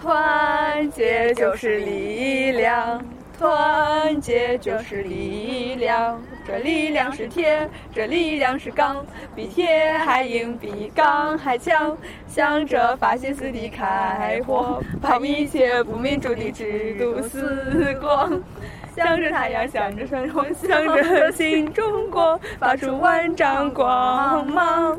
团结就是力量，团结就是力量。这力量是铁，这力量是钢，比铁还硬，比钢还强。向着法西斯的开火，把一切不民主的制度死光。向着太阳，向着生活，向着新中国，发出万丈光芒。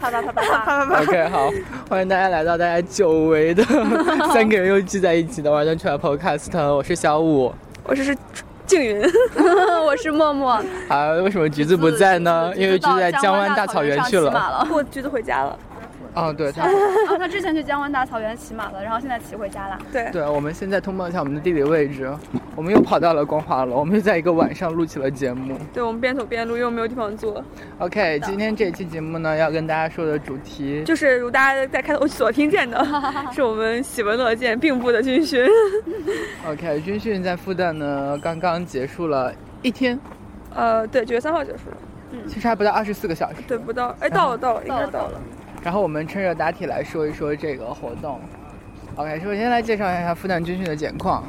啪啪啪啪 啪啪啪。OK，好，欢迎大家来到大家久违的 三个人又聚在一起的玩转出来 Podcast，我是小五。我这是静云，我是默默。啊，为什么橘子不在呢？因为橘子在江湾大草原去了。了。我橘子回家了。哦，对，他，哦，他之前去江湾大草原骑马了，然后现在骑回家了。对，对，我们现在通报一下我们的地理位置，我们又跑到了光华楼，我们又在一个晚上录起了节目。对，我们边走边录，因为没有地方坐。OK，今天这期节目呢，要跟大家说的主题就是如大家在开头所听见的，是我们喜闻乐见并部的军训。OK，军训在复旦呢刚刚结束了一天，呃，对，九月三号结束了。嗯，其实还不到二十四个小时。对，不到，哎，到了，到了，应该到了。然后我们趁热打铁来说一说这个活动。OK，首先来介绍一下复旦军训的简况。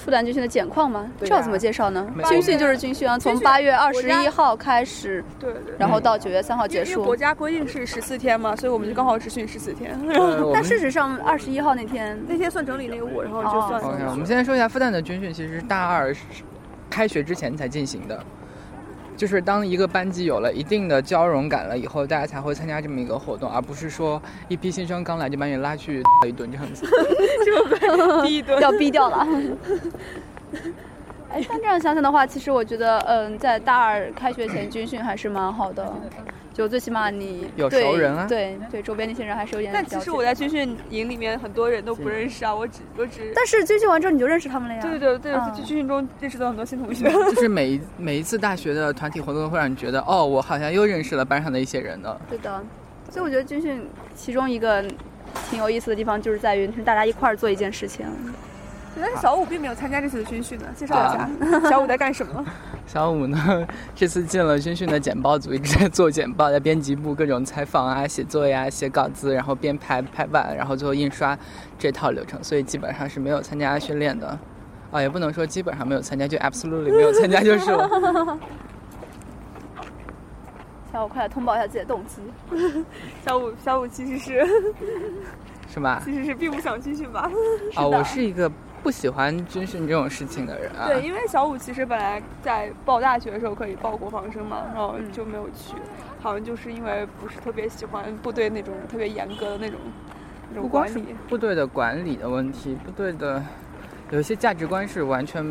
复旦军训的简况吗？啊这要怎么介绍呢军训就是军训啊，从八月二十一号开始，对对。然后到九月三号结束因为国。家规定是十四天嘛，所以我们就刚好只训十四天。但事实上，二十一号那天，那天算整理内务，然后就算。OK，我们先来说一下复旦的军训，其实大二开学之前才进行的。就是当一个班级有了一定的交融感了以后，大家才会参加这么一个活动，而不是说一批新生刚来就把你拉去打一顿这样子。第一顿要逼掉了。哎，但这样想想的话，其实我觉得，嗯，在大二开学前军训还是蛮好的，就最起码你有熟人啊对对，周边那些人还是有点。但其实我在军训营里面，很多人都不认识啊，我只我只。但是军训完之后你就认识他们了呀。对对对，嗯在军训中认识到很多新同学。就是每一每一次大学的团体活动，会让你觉得，哦，我好像又认识了班上的一些人了。对的，所以我觉得军训其中一个挺有意思的地方，就是在于是大家一块儿做一件事情。但是小五并没有参加这次的军训呢，介绍一下小五在干什么？小五呢，这次进了军训的简报组，一直在做简报，在编辑部各种采访啊、写作呀、写稿子，然后编排排版，然后最后印刷这套流程，所以基本上是没有参加训练的。啊，也不能说基本上没有参加，就 absolutely 没有参加就是了。小五，快来通报一下自己的动机。小五小五其实是是吧？其实是并不想军训吧？啊，我是一个不喜欢军训这种事情的人啊。对，因为小五其实本来在报大学的时候可以报国防生嘛，然后就没有去，好像就是因为不是特别喜欢部队那种特别严格的那种那种不管理。部队的管理的问题，部队的有一些价值观是完全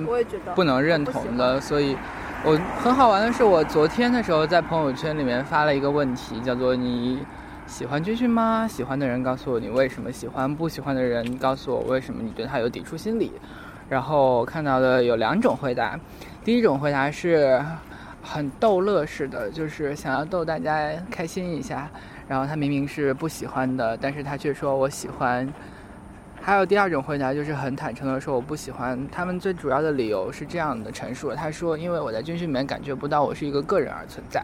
不能认同的，所以我很好玩的是，我昨天的时候在朋友圈里面发了一个问题，叫做你喜欢军训吗？喜欢的人告诉我你为什么喜欢，不喜欢的人告诉我为什么你对他有抵触心理。然后看到的有两种回答，第一种回答是很逗乐式的，就是想要逗大家开心一下，然后他明明是不喜欢的，但是他却说我喜欢。还有第二种回答，就是很坦诚的说我不喜欢。他们最主要的理由是这样的陈述：他说，因为我在军训里面感觉不到我是一个个人而存在。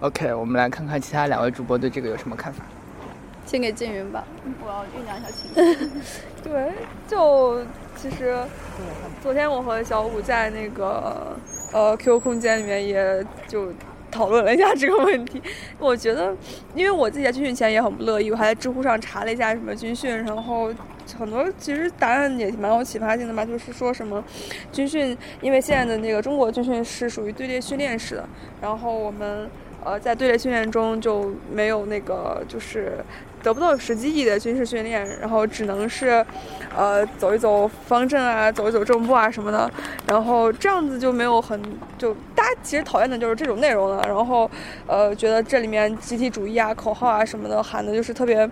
OK，我们来看看其他两位主播对这个有什么看法。先给静云吧，我要酝酿一下情绪。对，就其实昨天我和小五在那个呃 QQ 空间里面也就讨论了一下这个问题。我觉得，因为我自己在军训前也很不乐意，我还在知乎上查了一下什么军训，然后很多其实答案也蛮有启发性的吧，就是说什么军训，因为现在的那个中国军训是属于队列训练式的，然后我们。呃，在队列训练中就没有那个，就是得不到实际意义的军事训练，然后只能是，呃，走一走方阵啊，走一走正步啊什么的，然后这样子就没有很就大家其实讨厌的就是这种内容了，然后呃，觉得这里面集体主义啊、口号啊什么的喊的就是特别，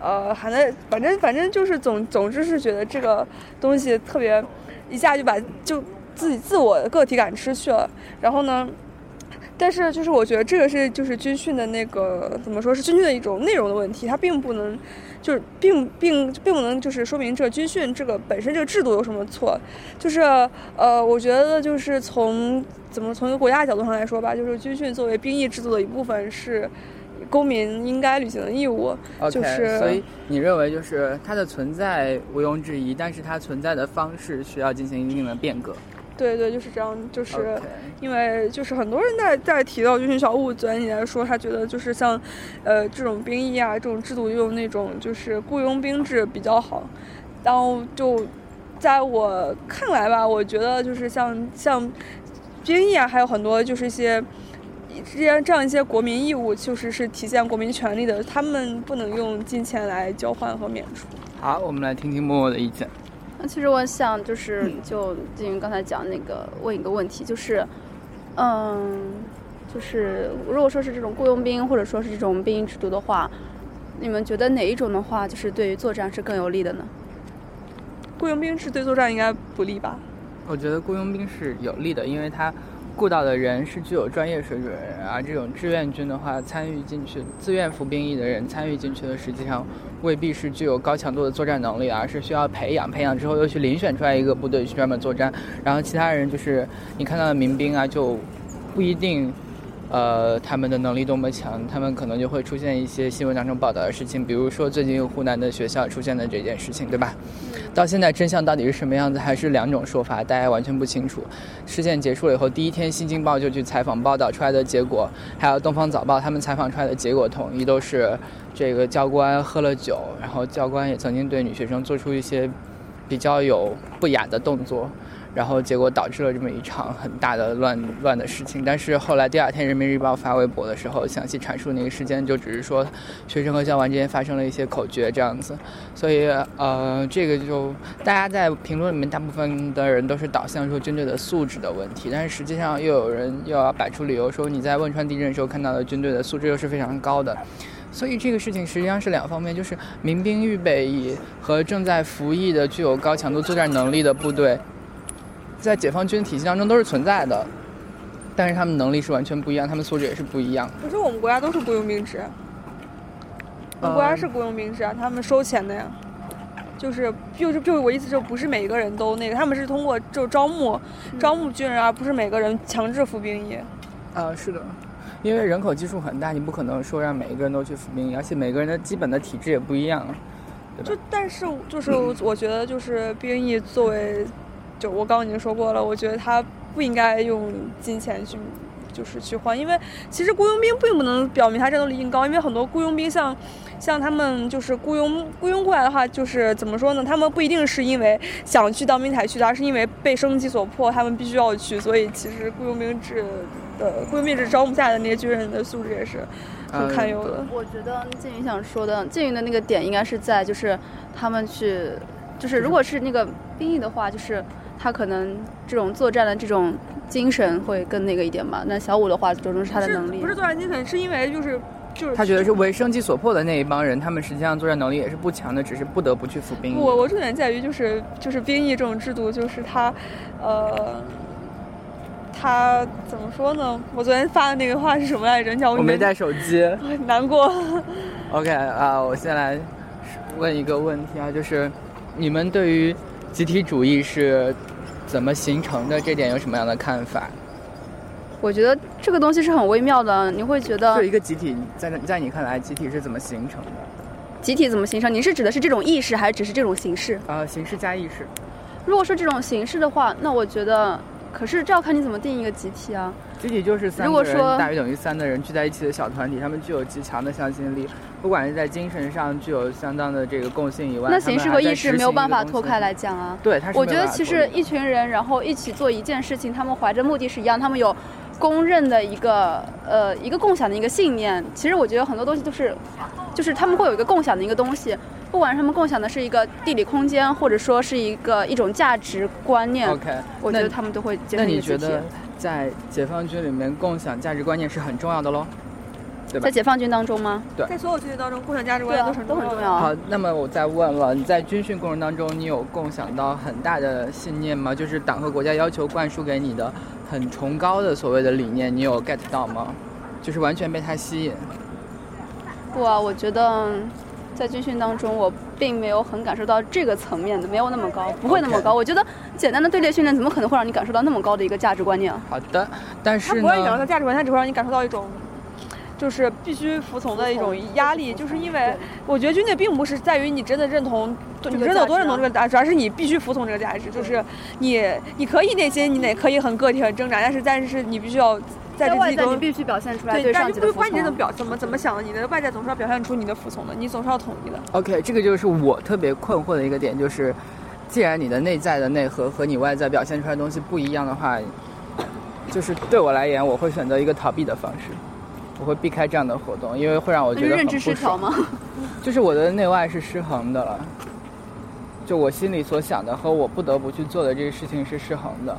呃，喊的反正反正就是总总之是觉得这个东西特别一下就把就自己自我的个体感失去了，然后呢。但是，就是我觉得这个是就是军训的那个怎么说是军训的一种内容的问题，它并不能，就是并并并不能就是说明这军训这个本身这个制度有什么错，就是呃，我觉得就是从怎么从一个国家角度上来说吧，就是军训作为兵役制度的一部分是。公民应该履行的义务。就是所以你认为就是它的存在毋庸置疑，但是它存在的方式需要进行一定的变革。对对，就是这样，就是因为就是很多人在在提到军训小物嘴里来说，他觉得就是像，呃，这种兵役啊，这种制度用那种就是雇佣兵制比较好，然后就在我看来吧，我觉得就是像像兵役啊，还有很多就是一些。这样这样一些国民义务，就是是体现国民权利的，他们不能用金钱来交换和免除。好，我们来听听默默的意见。那其实我想就是就进行刚才讲那个问一个问题，就是，嗯，就是如果说是这种雇佣兵或者说是这种兵役制度的话，你们觉得哪一种的话就是对于作战是更有利的呢？雇佣兵是对作战应该不利吧？我觉得雇佣兵是有利的，因为他雇到的人是具有专业水准的人，而这种志愿军的话，参与进去、自愿服兵役的人参与进去的，实际上未必是具有高强度的作战能力，而是需要培养，培养之后又去遴选出来一个部队去专门作战，然后其他人就是你看到的民兵啊，就不一定。呃，他们的能力多么强，他们可能就会出现一些新闻当中报道的事情，比如说最近湖南的学校出现的这件事情，对吧？到现在真相到底是什么样子，还是两种说法，大家完全不清楚。事件结束了以后，第一天《新京报》就去采访报道出来的结果，还有《东方早报》他们采访出来的结果，统一都是这个教官喝了酒，然后教官也曾经对女学生做出一些比较有不雅的动作。然后结果导致了这么一场很大的乱乱的事情。但是后来第二天《人民日报》发微博的时候，详细阐述那个事件，就只是说学生和教官之间发生了一些口角这样子。所以呃，这个就大家在评论里面，大部分的人都是导向说军队的素质的问题，但是实际上又有人又要摆出理由说你在汶川地震的时候看到的军队的素质又是非常高的。所以这个事情实际上是两方面，就是民兵预备役和正在服役的具有高强度作战能力的部队。在解放军体系当中都是存在的，但是他们能力是完全不一样，他们素质也是不一样。可是我们国家都是雇佣兵制，我们国家是雇佣兵制啊，他们收钱的呀。就是就是就是我意思就不是每个人都那个，他们是通过就招募招募军人，而不是每个人强制服兵役。啊，是的，因为人口基数很大，你不可能说让每一个人都去服兵役，而且每个人的基本的体质也不一样。就但是就是我觉得就是兵役作为。就我刚刚已经说过了，我觉得他不应该用金钱去，就是去换，因为其实雇佣兵并不能表明他战斗力硬高，因为很多雇佣兵像，像他们就是雇佣雇佣过来的话，就是怎么说呢？他们不一定是因为想去当兵才去的，而是因为被生计所迫，他们必须要去。所以其实雇佣兵制的雇佣兵制招募下的那些军人的素质也是很堪忧的。我觉得静云想说的，静云的那个点应该是在就是他们去，就是如果是那个兵役的话，就是。他可能这种作战的这种精神会更那个一点吧。那小五的话，着重是他的能力。不是作战精神，是因为就是就是。他觉得是为生计所迫的那一帮人，他们实际上作战能力也是不强的，只是不得不去服兵役。我我重点在于就是就是兵役这种制度，就是他，呃，他怎么说呢？我昨天发的那个话是什么来着？叫我没带手机，很 难过。OK 啊，我先来问一个问题啊，就是你们对于。集体主义是怎么形成的？这点有什么样的看法？我觉得这个东西是很微妙的。你会觉得，就一个集体，在在你看来，集体是怎么形成的？集体怎么形成？你是指的是这种意识，还是只是这种形式？啊、呃，形式加意识。如果说这种形式的话，那我觉得，可是这要看你怎么定一个集体啊。集体就是三个人大于等于三的人聚在一起的小团体，他们具有极强的向心力，不管是在精神上具有相当的这个共性以外，那形式和意识没有办法脱开来讲啊。对，它是我觉得其实一群人然后一起做一件事情，他们怀着目的是一样，他们有公认的一个呃一个共享的一个信念。其实我觉得很多东西都是，就是他们会有一个共享的一个东西，不管他们共享的是一个地理空间，或者说是一个一种价值观念。OK，我觉得他们都会接受那你觉得？在解放军里面，共享价值观念是很重要的喽，对吧？在解放军当中吗？对，在所有军队当中，共享价值观啊都很都很重要。好，那么我再问了，你在军训过程当中，你有共享到很大的信念吗？就是党和国家要求灌输给你的很崇高的所谓的理念，你有 get 到吗？就是完全被它吸引？不啊，我觉得。在军训当中，我并没有很感受到这个层面的，没有那么高，不会那么高。Okay. 我觉得简单的队列训练怎么可能会让你感受到那么高的一个价值观念？好的，但是它不会感受到价值观，它只会让你感受到一种，就是必须服从的一种压力，就是因为我觉得军队并不是在于你真的认同，你真的有多认同这个价值，主要是你必须服从这个价值，就是你你可以内心你得可以很个体很挣扎，但是但是你必须要。在这外在你必须表现出来，对但是不管你怎么表怎么怎么想的，你的外在总是要表现出你的服从的，你总是要统一的。OK，这个就是我特别困惑的一个点，就是既然你的内在的内核和你外在表现出来的东西不一样的话，就是对我来言，我会选择一个逃避的方式，我会避开这样的活动，因为会让我觉得认知失调吗？就是我的内外是失衡的了，就我心里所想的和我不得不去做的这个事情是失衡的。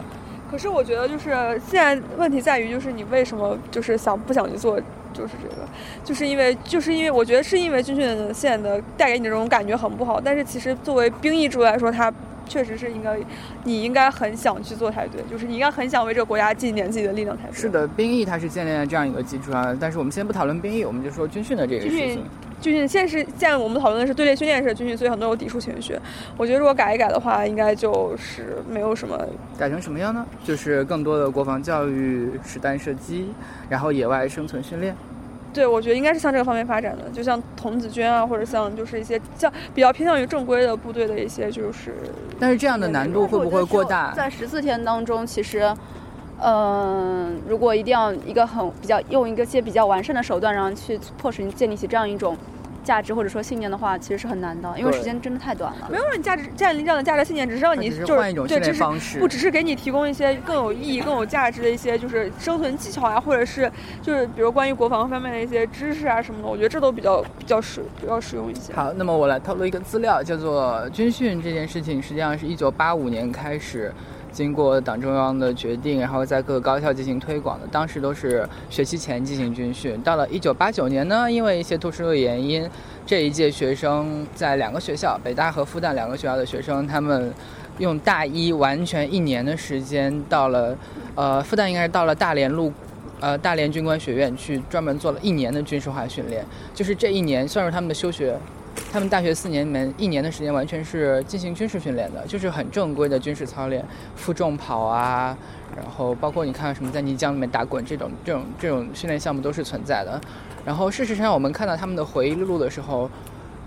可是我觉得，就是现在问题在于，就是你为什么就是想不想去做，就是这个，就是因为就是因为我觉得是因为军训现在的带给你这种感觉很不好。但是其实作为兵役制度来说，它确实是应该，你应该很想去做才对，就是你应该很想为这个国家尽一点自己的力量才对。是的，兵役它是建立在这样一个基础上，但是我们先不讨论兵役，我们就说军训的这个事情。现在是现在我们讨论的是队列训练式军训，所以很多有抵触情绪。我觉得如果改一改的话，应该就是没有什么。改成什么样呢？就是更多的国防教育、实弹射击，然后野外生存训练。对，我觉得应该是向这个方面发展的，就像童子军啊，或者像就是一些像比较偏向于正规的部队的一些就是。但是这样的难度会不会过大？在十四天当中，其实。嗯，如果一定要一个很比较用一个些比较完善的手段，然后去迫使你建立起这样一种价值或者说信念的话，其实是很难的，因为时间真的太短了。没有让你价值建立这样的价值信念，只是让你就是对，只是不只是给你提供一些更有意义、更有价值的一些就是生存技巧啊，或者是就是比如关于国防方面的一些知识啊什么的，我觉得这都比较比较实比较实用一些。好，那么我来透露一个资料，叫做军训这件事情，实际上是一九八五年开始。经过党中央的决定，然后在各个高校进行推广的，当时都是学期前进行军训。到了一九八九年呢，因为一些特殊的原因，这一届学生在两个学校，北大和复旦两个学校的学生，他们用大一完全一年的时间，到了，呃，复旦应该是到了大连路，呃，大连军官学院去专门做了一年的军事化训练，就是这一年算是他们的休学。他们大学四年里面一年的时间完全是进行军事训练的，就是很正规的军事操练，负重跑啊，然后包括你看什么在泥浆里面打滚这种这种这种训练项目都是存在的。然后事实上我们看到他们的回忆录的时候，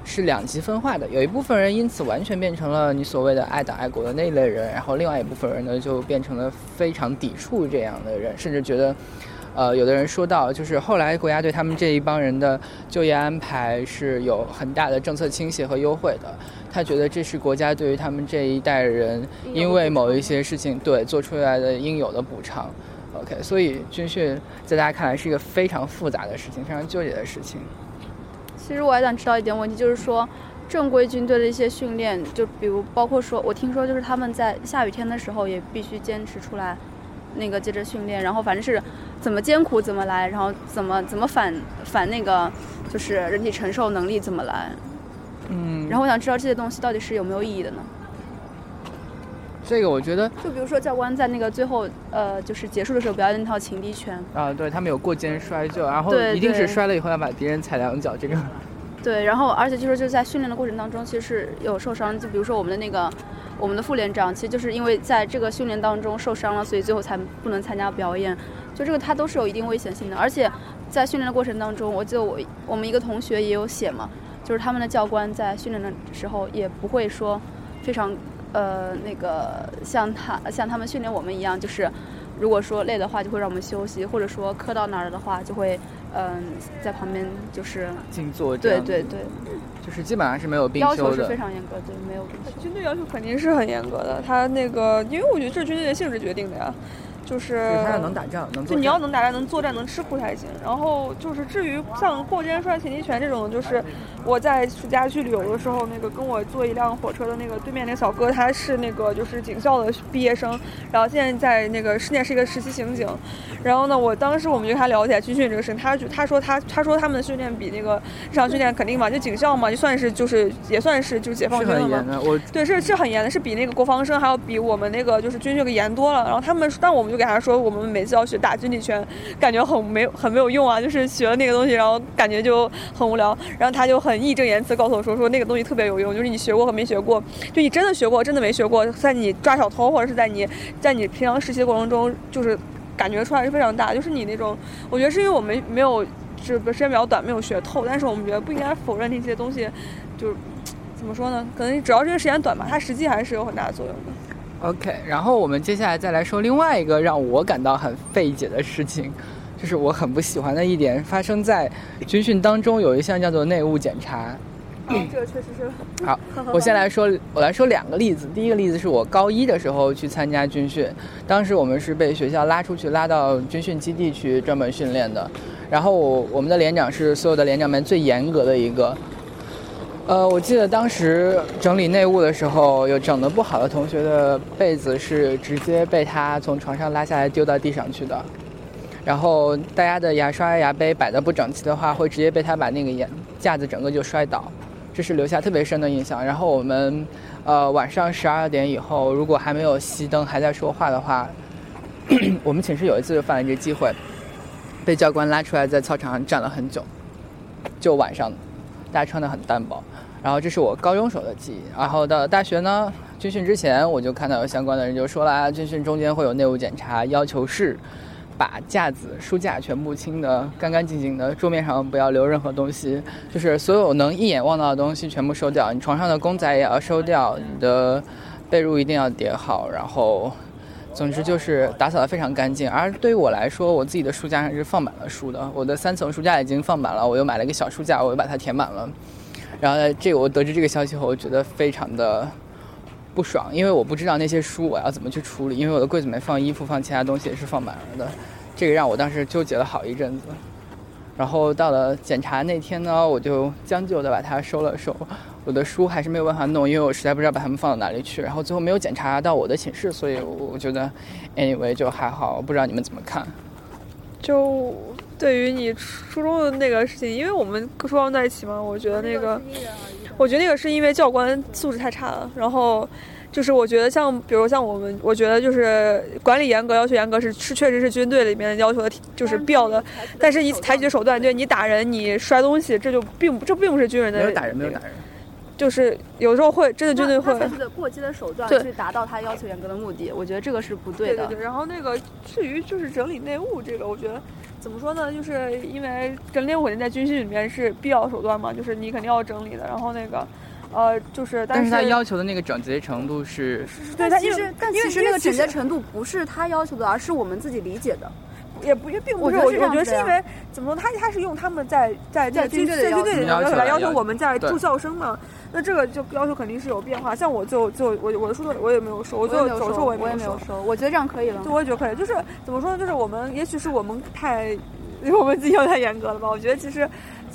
是两极分化的，有一部分人因此完全变成了你所谓的爱党爱国的那一类人，然后另外一部分人呢就变成了非常抵触这样的人，甚至觉得。呃，有的人说到，就是后来国家对他们这一帮人的就业安排是有很大的政策倾斜和优惠的。他觉得这是国家对于他们这一代人因为某一些事情对做出来的应有的补偿。OK，所以军训在大家看来是一个非常复杂的事情，非常纠结的事情。其实我还想知道一点问题，就是说正规军队的一些训练，就比如包括说，我听说就是他们在下雨天的时候也必须坚持出来。那个接着训练，然后反正是怎么艰苦怎么来，然后怎么怎么反反那个就是人体承受能力怎么来，嗯，然后我想知道这些东西到底是有没有意义的呢？这个我觉得，就比如说教官在那个最后呃就是结束的时候表演那套情敌拳。啊，对他们有过肩摔就，然后一定是摔了以后要把敌人踩两脚这个，对，然后而且就是就是在训练的过程当中其实是有受伤，就比如说我们的那个。我们的副连长其实就是因为在这个训练当中受伤了，所以最后才不能参加表演。就这个，它都是有一定危险性的。而且在训练的过程当中，我记得我我们一个同学也有写嘛，就是他们的教官在训练的时候也不会说非常呃那个像他像他们训练我们一样，就是如果说累的话就会让我们休息，或者说磕到哪儿的话就会嗯在旁边就是静坐。对对对。就是基本上是没有必要求是非常严格，对，没有军队要求肯定是很严格的。他那个，因为我觉得这是军队的性质决定的呀。就是他要能打仗，能就你要能打仗、能作战、能吃苦才行。然后就是至于像过肩摔、擒敌拳这种，就是我在暑假去旅游的时候，那个跟我坐一辆火车的那个对面那个小哥，他是那个就是警校的毕业生，然后现在在那个市内是一个实习刑警。然后呢，我当时我们就跟他了解军训这个事情，他就他说他他说他们的训练比那个日常训练肯定嘛，就警校嘛，就算是就是也算是就是解放军了嘛。对，是是很严的，是比那个国防生还要比我们那个就是军训给严多了。然后他们，但我们就。给他说，我们每次要学打军体拳，感觉很没很没有用啊，就是学了那个东西，然后感觉就很无聊。然后他就很义正言辞告诉我说，说那个东西特别有用，就是你学过和没学过，就你真的学过，真的没学过，在你抓小偷或者是在你在你平常实习过程中，就是感觉出来是非常大。就是你那种，我觉得是因为我们没有这个时间比较短，没有学透。但是我们觉得不应该否认那些东西，就是怎么说呢？可能只要这个时间短吧，它实际还是有很大的作用的。OK，然后我们接下来再来说另外一个让我感到很费解的事情，就是我很不喜欢的一点，发生在军训当中有一项叫做内务检查。这个确实是。好，我先来说，我来说两个例子。第一个例子是我高一的时候去参加军训，当时我们是被学校拉出去，拉到军训基地去专门训练的。然后我我们的连长是所有的连长们最严格的一个。呃，我记得当时整理内务的时候，有整的不好的同学的被子是直接被他从床上拉下来丢到地上去的。然后大家的牙刷、牙杯摆的不整齐的话，会直接被他把那个眼架子整个就摔倒。这是留下特别深的印象。然后我们，呃，晚上十二点以后，如果还没有熄灯，还在说话的话，我们寝室有一次就犯了这机会，被教官拉出来在操场上站了很久，就晚上，大家穿的很单薄。然后这是我高中时候的记忆。然后到大学呢，军训之前我就看到有相关的人就说了，军训中间会有内务检查，要求是。把架子、书架全部清得干干净净的，桌面上不要留任何东西，就是所有能一眼望到的东西全部收掉。你床上的公仔也要收掉，你的被褥一定要叠好，然后，总之就是打扫得非常干净。而对于我来说，我自己的书架上是放满了书的，我的三层书架已经放满了，我又买了一个小书架，我又把它填满了。然后这个我得知这个消息后，我觉得非常的。不爽，因为我不知道那些书我要怎么去处理，因为我的柜子里面放衣服、放其他东西也是放满了的，这个让我当时纠结了好一阵子。然后到了检查那天呢，我就将就的把它收了收，我的书还是没有办法弄，因为我实在不知道把它们放到哪里去。然后最后没有检查到我的寝室，所以我觉得，anyway 就还好，不知道你们怎么看？就对于你初中的那个事情，因为我们初中在一起嘛，我觉得那个。我觉得那个是因为教官素质太差了，然后就是我觉得像比如像我们，我觉得就是管理严格、要求严格是是确实是军队里面要求的，就是必要的。但是你采取的手段，对你打人、你摔东西，这就并不这并不是军人的。没有打人，没有打人。就是有时候会真的军队会采取的过激的手段去达到他要求严格的目的，我觉得这个是不对的。对对对。然后那个至于就是整理内务这个，我觉得。怎么说呢？就是因为整理肯定在军训里面是必要手段嘛，就是你肯定要整理的。然后那个，呃，就是但是他要求的那个整洁程度是，对，其实但其实那个整洁程度不是他要求的，而是我们自己理解的。也不也并不是，我觉得是因为怎么说，他他是用他们在在在军队的要求来要求我们在住校生嘛。那这个就要求肯定是有变化。像我就就我我的书我也没有收，我就走收我也没有收。我觉得这样可以了。对，我也觉得可以。就是怎么说呢？就是我们也许是我们太我们自己又太严格了吧？我觉得其实，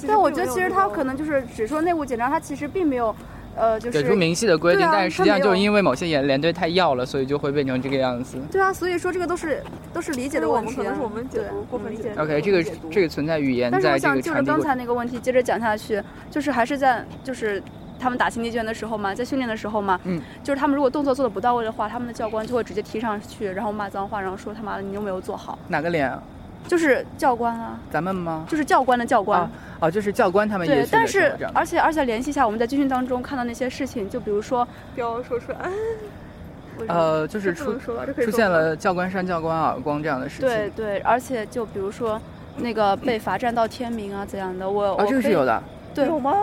但我觉得其实他可能就是只说内部检查，他其实并没有。呃，就是给出明细的规定，啊、但是实际上就是因为某些连连队太要了，所以就会变成这个样子。对啊，所以说这个都是都是理解的问题，可能是我们解读过分理解。OK，这个这个存在语言但是我想就是刚才那个问题接着讲下去，就是还是在就是他们打心理卷的时候嘛，在训练的时候嘛，嗯，就是他们如果动作做的不到位的话，他们的教官就会直接踢上去，然后骂脏话，然后说他妈的你又没有做好。哪个连？啊就是教官啊，咱们吗？就是教官的教官。啊，哦就是教官他们也对，但是而且而且联系一下我们在军训当中看到那些事情，就比如说不要说出来。呃，就是出出现了教官扇教官耳光这样的事情。对对，而且就比如说那个被罚站到天明啊怎样的，我啊这个是有的。对，有吗？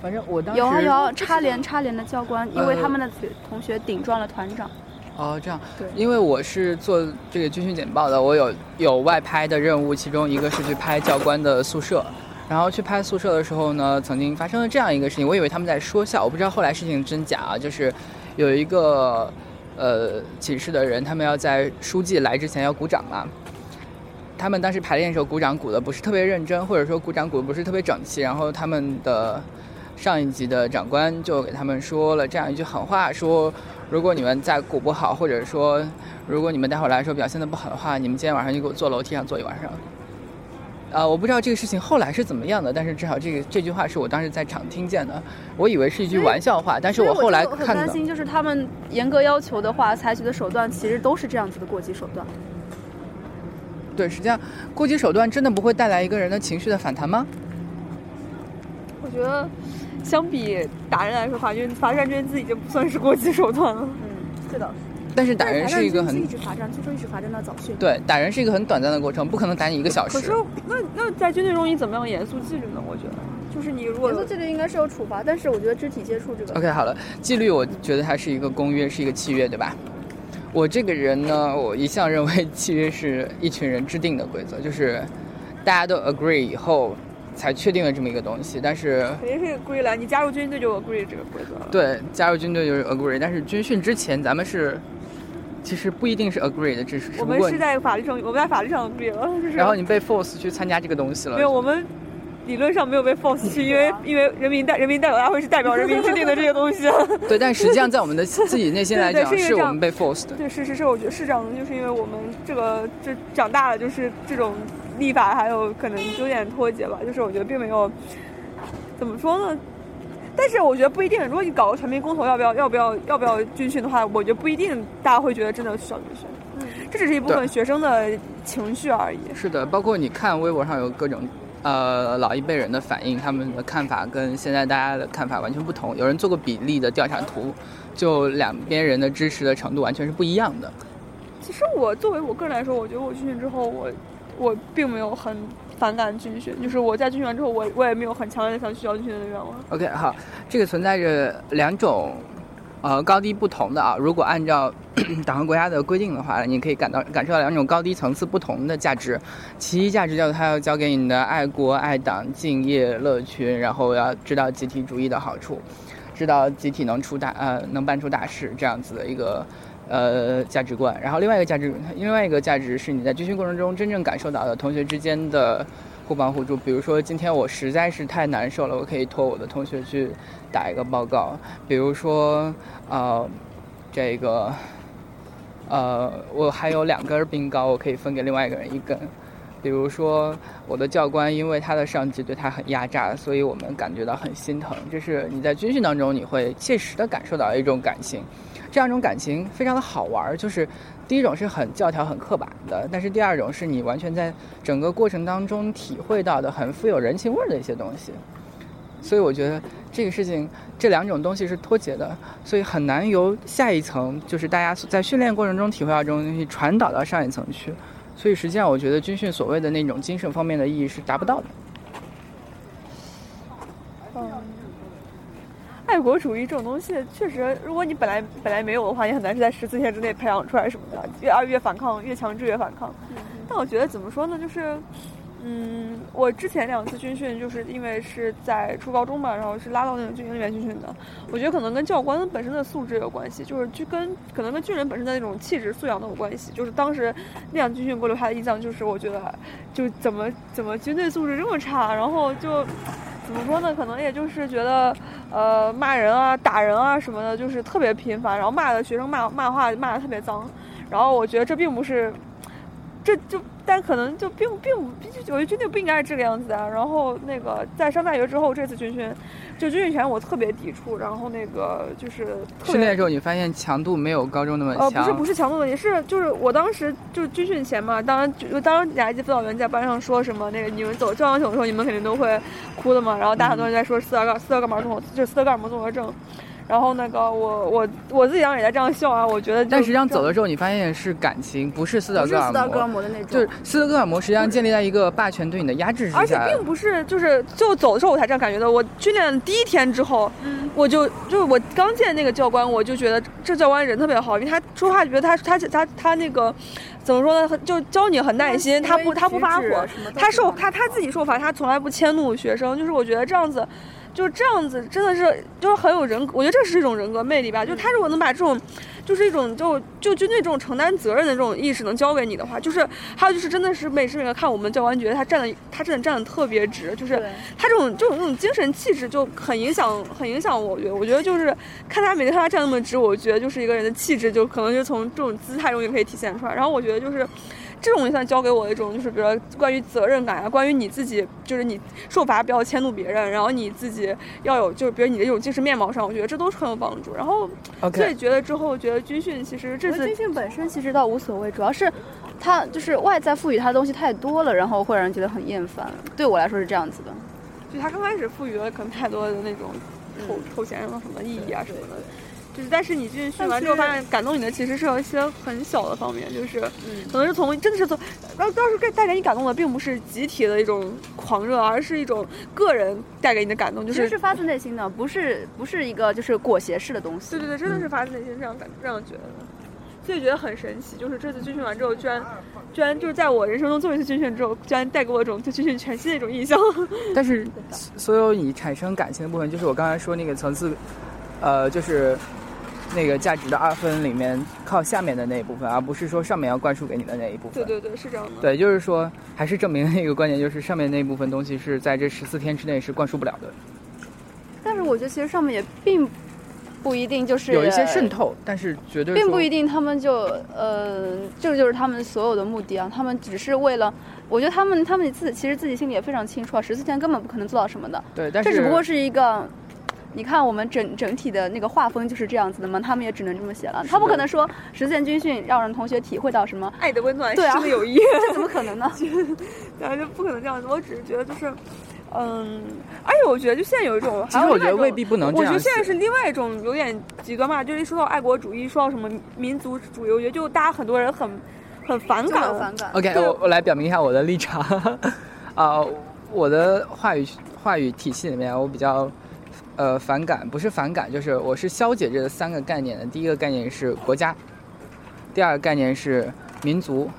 反正我当时有啊有啊，插连插连的教官，因为他们的同学顶撞了团长。哦，这样。对。因为我是做这个军训简报的，我有有外拍的任务，其中一个是去拍教官的宿舍。然后去拍宿舍的时候呢，曾经发生了这样一个事情，我以为他们在说笑，我不知道后来事情真假啊。就是有一个呃寝室的人，他们要在书记来之前要鼓掌嘛。他们当时排练的时候鼓掌鼓的不是特别认真，或者说鼓掌鼓的不是特别整齐，然后他们的上一级的长官就给他们说了这样一句狠话，说如果你们再鼓不好，或者说如果你们待会儿来说表现的不好的话，你们今天晚上就给我坐楼梯上坐一晚上。啊，我不知道这个事情后来是怎么样的，但是至少这个这句话是我当时在场听见的，我以为是一句玩笑话，但是我后来看很担心，就是他们严格要求的话，采取的手段其实都是这样子的过激手段。对，实际上过激手段真的不会带来一个人的情绪的反弹吗？我觉得，相比打人来说，罚军罚站军姿已经不算是过激手段了。嗯，这倒是。但是打人是一个很一直罚站，最终一直罚站到早训。对，打人是一个很短暂的过程，不可能打你一个小时。可是那那在军队中你怎么样严肃纪律呢？我觉得，就是你如果严肃纪律应该是有处罚，但是我觉得肢体接触这个。OK，好了，纪律我觉得它是一个公约，是一个契约，对吧？我这个人呢，我一向认为契约是一群人制定的规则，就是大家都 agree 以后才确定了这么一个东西。但是肯定是 agree 了，你加入军队就 agree 这个规则了。对，加入军队就是 agree，但是军训之前咱们是其实不一定是 agree 的，只是我们是在法律上，我们在法律上 agree 了，就是然后你被 force 去参加这个东西了。没有，我们理论上没有被 force 去，因为因为人民代人民代表大会是代表人民制定的这些东西。对，但实际上在我们的自己内心来讲，对对是我们被 forced 的。对，是是是，我觉得是这样的，就是因为我们这个这长大了，就是这种立法还有可能有点脱节吧，就是我觉得并没有怎么说呢。但是我觉得不一定，如果你搞个全民公投，要不要要不要要不要军训的话，我觉得不一定大家会觉得真的需要军训。嗯，这只是一部分学生的情绪而已。是的，包括你看微博上有各种呃老一辈人的反应，他们的看法跟现在大家的看法完全不同。有人做过比例的调查图，就两边人的支持的程度完全是不一样的。其实我作为我个人来说，我觉得我军训之后，我我并没有很反感军训，就是我在军训完之后，我我也没有很强烈的想去要军训的愿望。OK，好，这个存在着两种呃高低不同的啊。如果按照 党和国家的规定的话，你可以感到感受到两种高低层次不同的价值。其一价值叫做他要教给你的爱国爱党、敬业乐群，然后要知道集体主义的好处，知道集体能出大呃能办出大事这样子的一个。呃，价值观，然后另外一个价值，另外一个价值是你在军训过程中真正感受到的同学之间的互帮互助。比如说，今天我实在是太难受了，我可以托我的同学去打一个报告。比如说，呃，这个，呃，我还有两根冰糕，我可以分给另外一个人一根。比如说，我的教官因为他的上级对他很压榨，所以我们感觉到很心疼。这是你在军训当中你会切实的感受到一种感情。这样一种感情非常的好玩，就是第一种是很教条、很刻板的，但是第二种是你完全在整个过程当中体会到的很富有人情味的一些东西。所以我觉得这个事情，这两种东西是脱节的，所以很难由下一层，就是大家在训练过程中体会到这种东西，传导到上一层去。所以实际上，我觉得军训所谓的那种精神方面的意义是达不到的。嗯，爱国主义这种东西，确实，如果你本来本来没有的话，你很难是在十四天之内培养出来什么的。越二越反抗，越强制越反抗。但我觉得怎么说呢，就是，嗯，我之前两次军训，就是因为是在初高中嘛，然后是拉到那个军营里面军训的。我觉得可能跟教官本身的素质有关系，就是就跟可能跟军人本身的那种气质素养都有关系。就是当时那样军训给我留下的印象，就是我觉得就怎么怎么军队素质这么差，然后就。怎么说呢？可能也就是觉得，呃，骂人啊、打人啊什么的，就是特别频繁，然后骂的学生骂骂话骂的特别脏，然后我觉得这并不是，这就但可能就并并不，我觉得军队不应该是这个样子啊。然后那个在上大学之后，这次军训，就军训前我特别抵触，然后那个就是训练的时候，你发现强度没有高中那么呃，强。不是不是强度问题，是就是我当时就是军训前嘛，当然就当时雅集辅导员在班上说什么那个你们走教官艇的时候，你们肯定都会哭的嘛，然后大家很多人在说斯德哥尔斯德哥尔摩综合就是斯德哥尔摩综合症，然后那个我我我自己当时也在这样笑啊，我觉得但实际上走的时候，你发现是感情，不是斯德不是哥尔斯德哥尔摩。的那种，就是斯德哥尔摩实际上建立在一个霸权对你的压制之而且下。并不是，就是就走的时候我才这样感觉的。我训练第一天之后，我就就是我刚见那个教官，我就觉得这教官人特别好，因为他说话觉得他他他他那个怎么说呢，就教你很耐心，他不他不发火，他受他他自己受罚，他从来不迁怒学生。就是我觉得这样子，就是这样子，真的是就是很有人格，我觉得这是一种人格魅力吧。就他如果能把这种。就是一种就就军队这种承担责任的这种意识能教给你的话，就是还有就是真的是每时每刻看我们教官，觉得他站的他真的站的特别直，就是他这种这种这种精神气质就很影响很影响我。我觉得我觉得就是看他每天看他站那么直，我觉得就是一个人的气质就可能就从这种姿态中就可以体现出来。然后我觉得就是。这种也算教给我一种，就是比如说关于责任感啊，关于你自己，就是你受罚不要迁怒别人，然后你自己要有，就是比如你的一种精神面貌上，我觉得这都是很有帮助。然后，所以觉得之后觉得军训其实这次军训本身其实倒无所谓，主要是它就是外在赋予它的东西太多了，然后会让人觉得很厌烦。对我来说是这样子的。就他刚开始赋予了可能太多的那种头头衔啊什么意义啊什么的，就是但是你军训训完之后，发现感动你的其实是有一些很小的方面，就是可能是从真的是从，当当时带给你感动的，并不是集体的一种狂热，而是一种个人带给你的感动，就是是发自内心的，不是不是一个就是裹挟式的东西。对对对，真的是发自内心这样感这样觉得的，所以觉得很神奇，就是这次军训完之后，居然居然就是在我人生中最后一次军训之后，居然带给我一种对军训全新的一种印象。但是所有你产生感情的部分，就是我刚才说那个层次，呃，就是。那个价值的二分里面靠下面的那一部分，而不是说上面要灌输给你的那一部分。对对对，是这样的。对，就是说，还是证明了一个观点，就是上面那部分东西是在这十四天之内是灌输不了的。但是我觉得其实上面也并不一定就是有一些渗透，但是绝对并不一定他们就呃，这就是他们所有的目的啊。他们只是为了，我觉得他们他们自其实自己心里也非常清楚啊，十四天根本不可能做到什么的。对，但是这只不过是一个。你看，我们整整体的那个画风就是这样子的嘛，他们也只能这么写了。他不可能说实践军训让人同学体会到什么爱的温暖，对啊，友谊，这怎么可能呢？对，就不可能这样子。我只是觉得就是，嗯，而且我觉得就现在有一种，其实我觉得未必不能这样。我觉得现在是另外一种有点极端吧，就是一说到爱国主义，说到什么民族主义，我觉得就大家很多人很很反感。反感。OK，我我来表明一下我的立场。啊，我的话语话语体系里面，我比较。呃，反感不是反感，就是我是消解这三个概念的。第一个概念是国家，第二个概念是民族，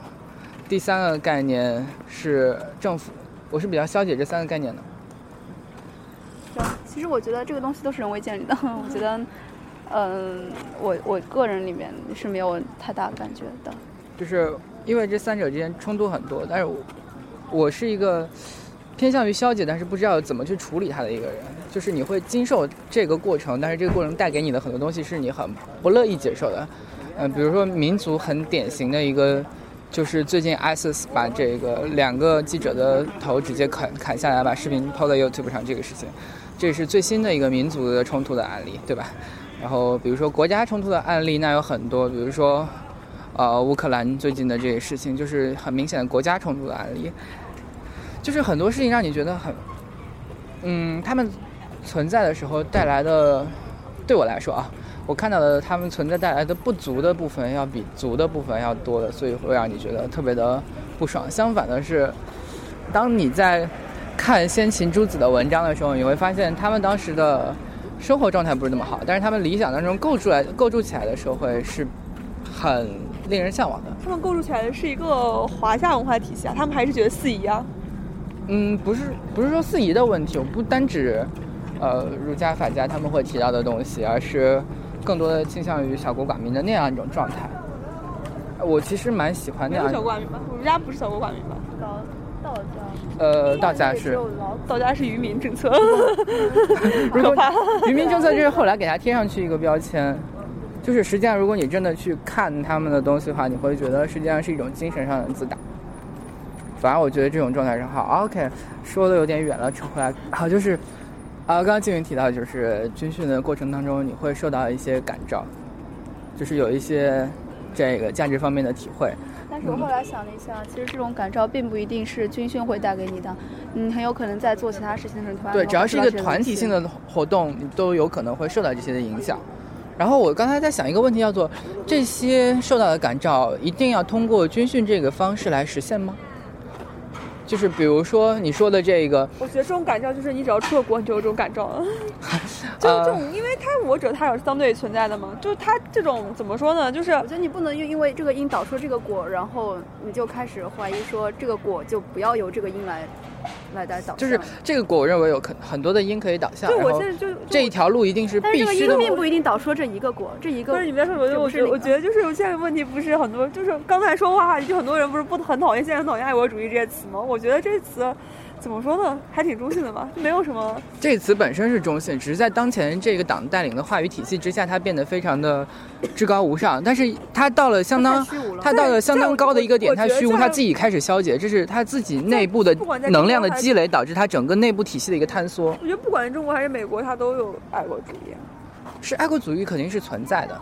第三个概念是政府。我是比较消解这三个概念的。其实我觉得这个东西都是人为建立的。我觉得，嗯，我我个人里面是没有太大感觉的。就是因为这三者之间冲突很多，但是我我是一个偏向于消解，但是不知道怎么去处理它的一个人。就是你会经受这个过程，但是这个过程带给你的很多东西是你很不乐意接受的，嗯，比如说民族很典型的一个，就是最近 ISIS 把这个两个记者的头直接砍砍下来，把视频抛在 YouTube 上这个事情，这是最新的一个民族的冲突的案例，对吧？然后比如说国家冲突的案例，那有很多，比如说，呃，乌克兰最近的这个事情，就是很明显的国家冲突的案例，就是很多事情让你觉得很，嗯，他们。存在的时候带来的，对我来说啊，我看到的他们存在带来的不足的部分要比足的部分要多的，所以会让你觉得特别的不爽。相反的是，当你在看先秦诸子的文章的时候，你会发现他们当时的生活状态不是那么好，但是他们理想当中构筑来构筑起来的社会是很令人向往的。他们构筑起来的是一个华夏文化体系啊，他们还是觉得四夷啊？嗯，不是，不是说四夷的问题，我不单指。呃，儒家、法家他们会提到的东西，而是更多的倾向于小国寡民的那样一种状态。我其实蛮喜欢那样。小国寡民吗？儒家不是小国寡民吧？道道家。呃，道家是。道家是愚民政策。可怕。愚民政策就是后来给他贴上去一个标签，就是实际上如果你真的去看他们的东西的话，你会觉得实际上是一种精神上的自大。反而我觉得这种状态是好。OK，说的有点远了，扯回来。好，就是。啊，刚刚静云提到，就是军训的过程当中，你会受到一些感召，就是有一些这个价值方面的体会。但是我后来想了一下，其实这种感召并不一定是军训会带给你的，你很有可能在做其他事情的时候，对，只要是一个团体性的活动，你都有可能会受到这些的影响。然后我刚才在想一个问题，叫做这些受到的感召，一定要通过军训这个方式来实现吗？就是比如说你说的这个，我觉得这种感召就是你只要出了国，你就有这种感召了。就这种，因为他我者他有相对存在的嘛，就是他这种怎么说呢？就是我觉得你不能因因为这个因导出这个果，然后你就开始怀疑说这个果就不要由这个因来。来导向，就是这个果，我认为有很很多的因可以导向。对，我现在就这一条路一定是必须的。因并不一定导出这一个果，这一个不是你别说，我我觉得我觉得就是现在问题不是很多，就是刚才说话就很多人不是不很讨厌现在很讨厌爱国主义这些词吗？我觉得这词。怎么说呢？还挺中性的吧，没有什么。这个词本身是中性，只是在当前这个党带领的话语体系之下，它变得非常的至高无上。但是它到了相当，它到了相当高的一个点，它虚无，它自己开始消解，这是它自己内部的能量的积累，导致它整个内部体系的一个坍缩。我觉得不管是中国还是美国，它都有爱国主义。是爱国主义肯定是存在的，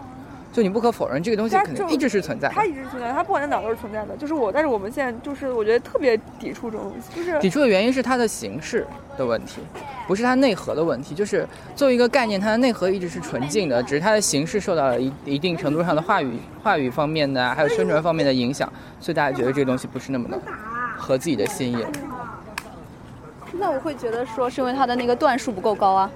就你不可否认，这个东西肯定一直是存在。它一直存在，它不管在哪都是存在的。就是我，但是我们现在就是我觉得特别抵触这种东西，就是抵触的原因是它的形式的问题，不是它内核的问题。就是作为一个概念，它的内核一直是纯净的，只是它的形式受到了一一定程度上的话语话语方面的，还有宣传方面的影响，所以大家觉得这个东西不是那么的合自己的心意。那我会觉得说，是因为它的那个段数不够高啊。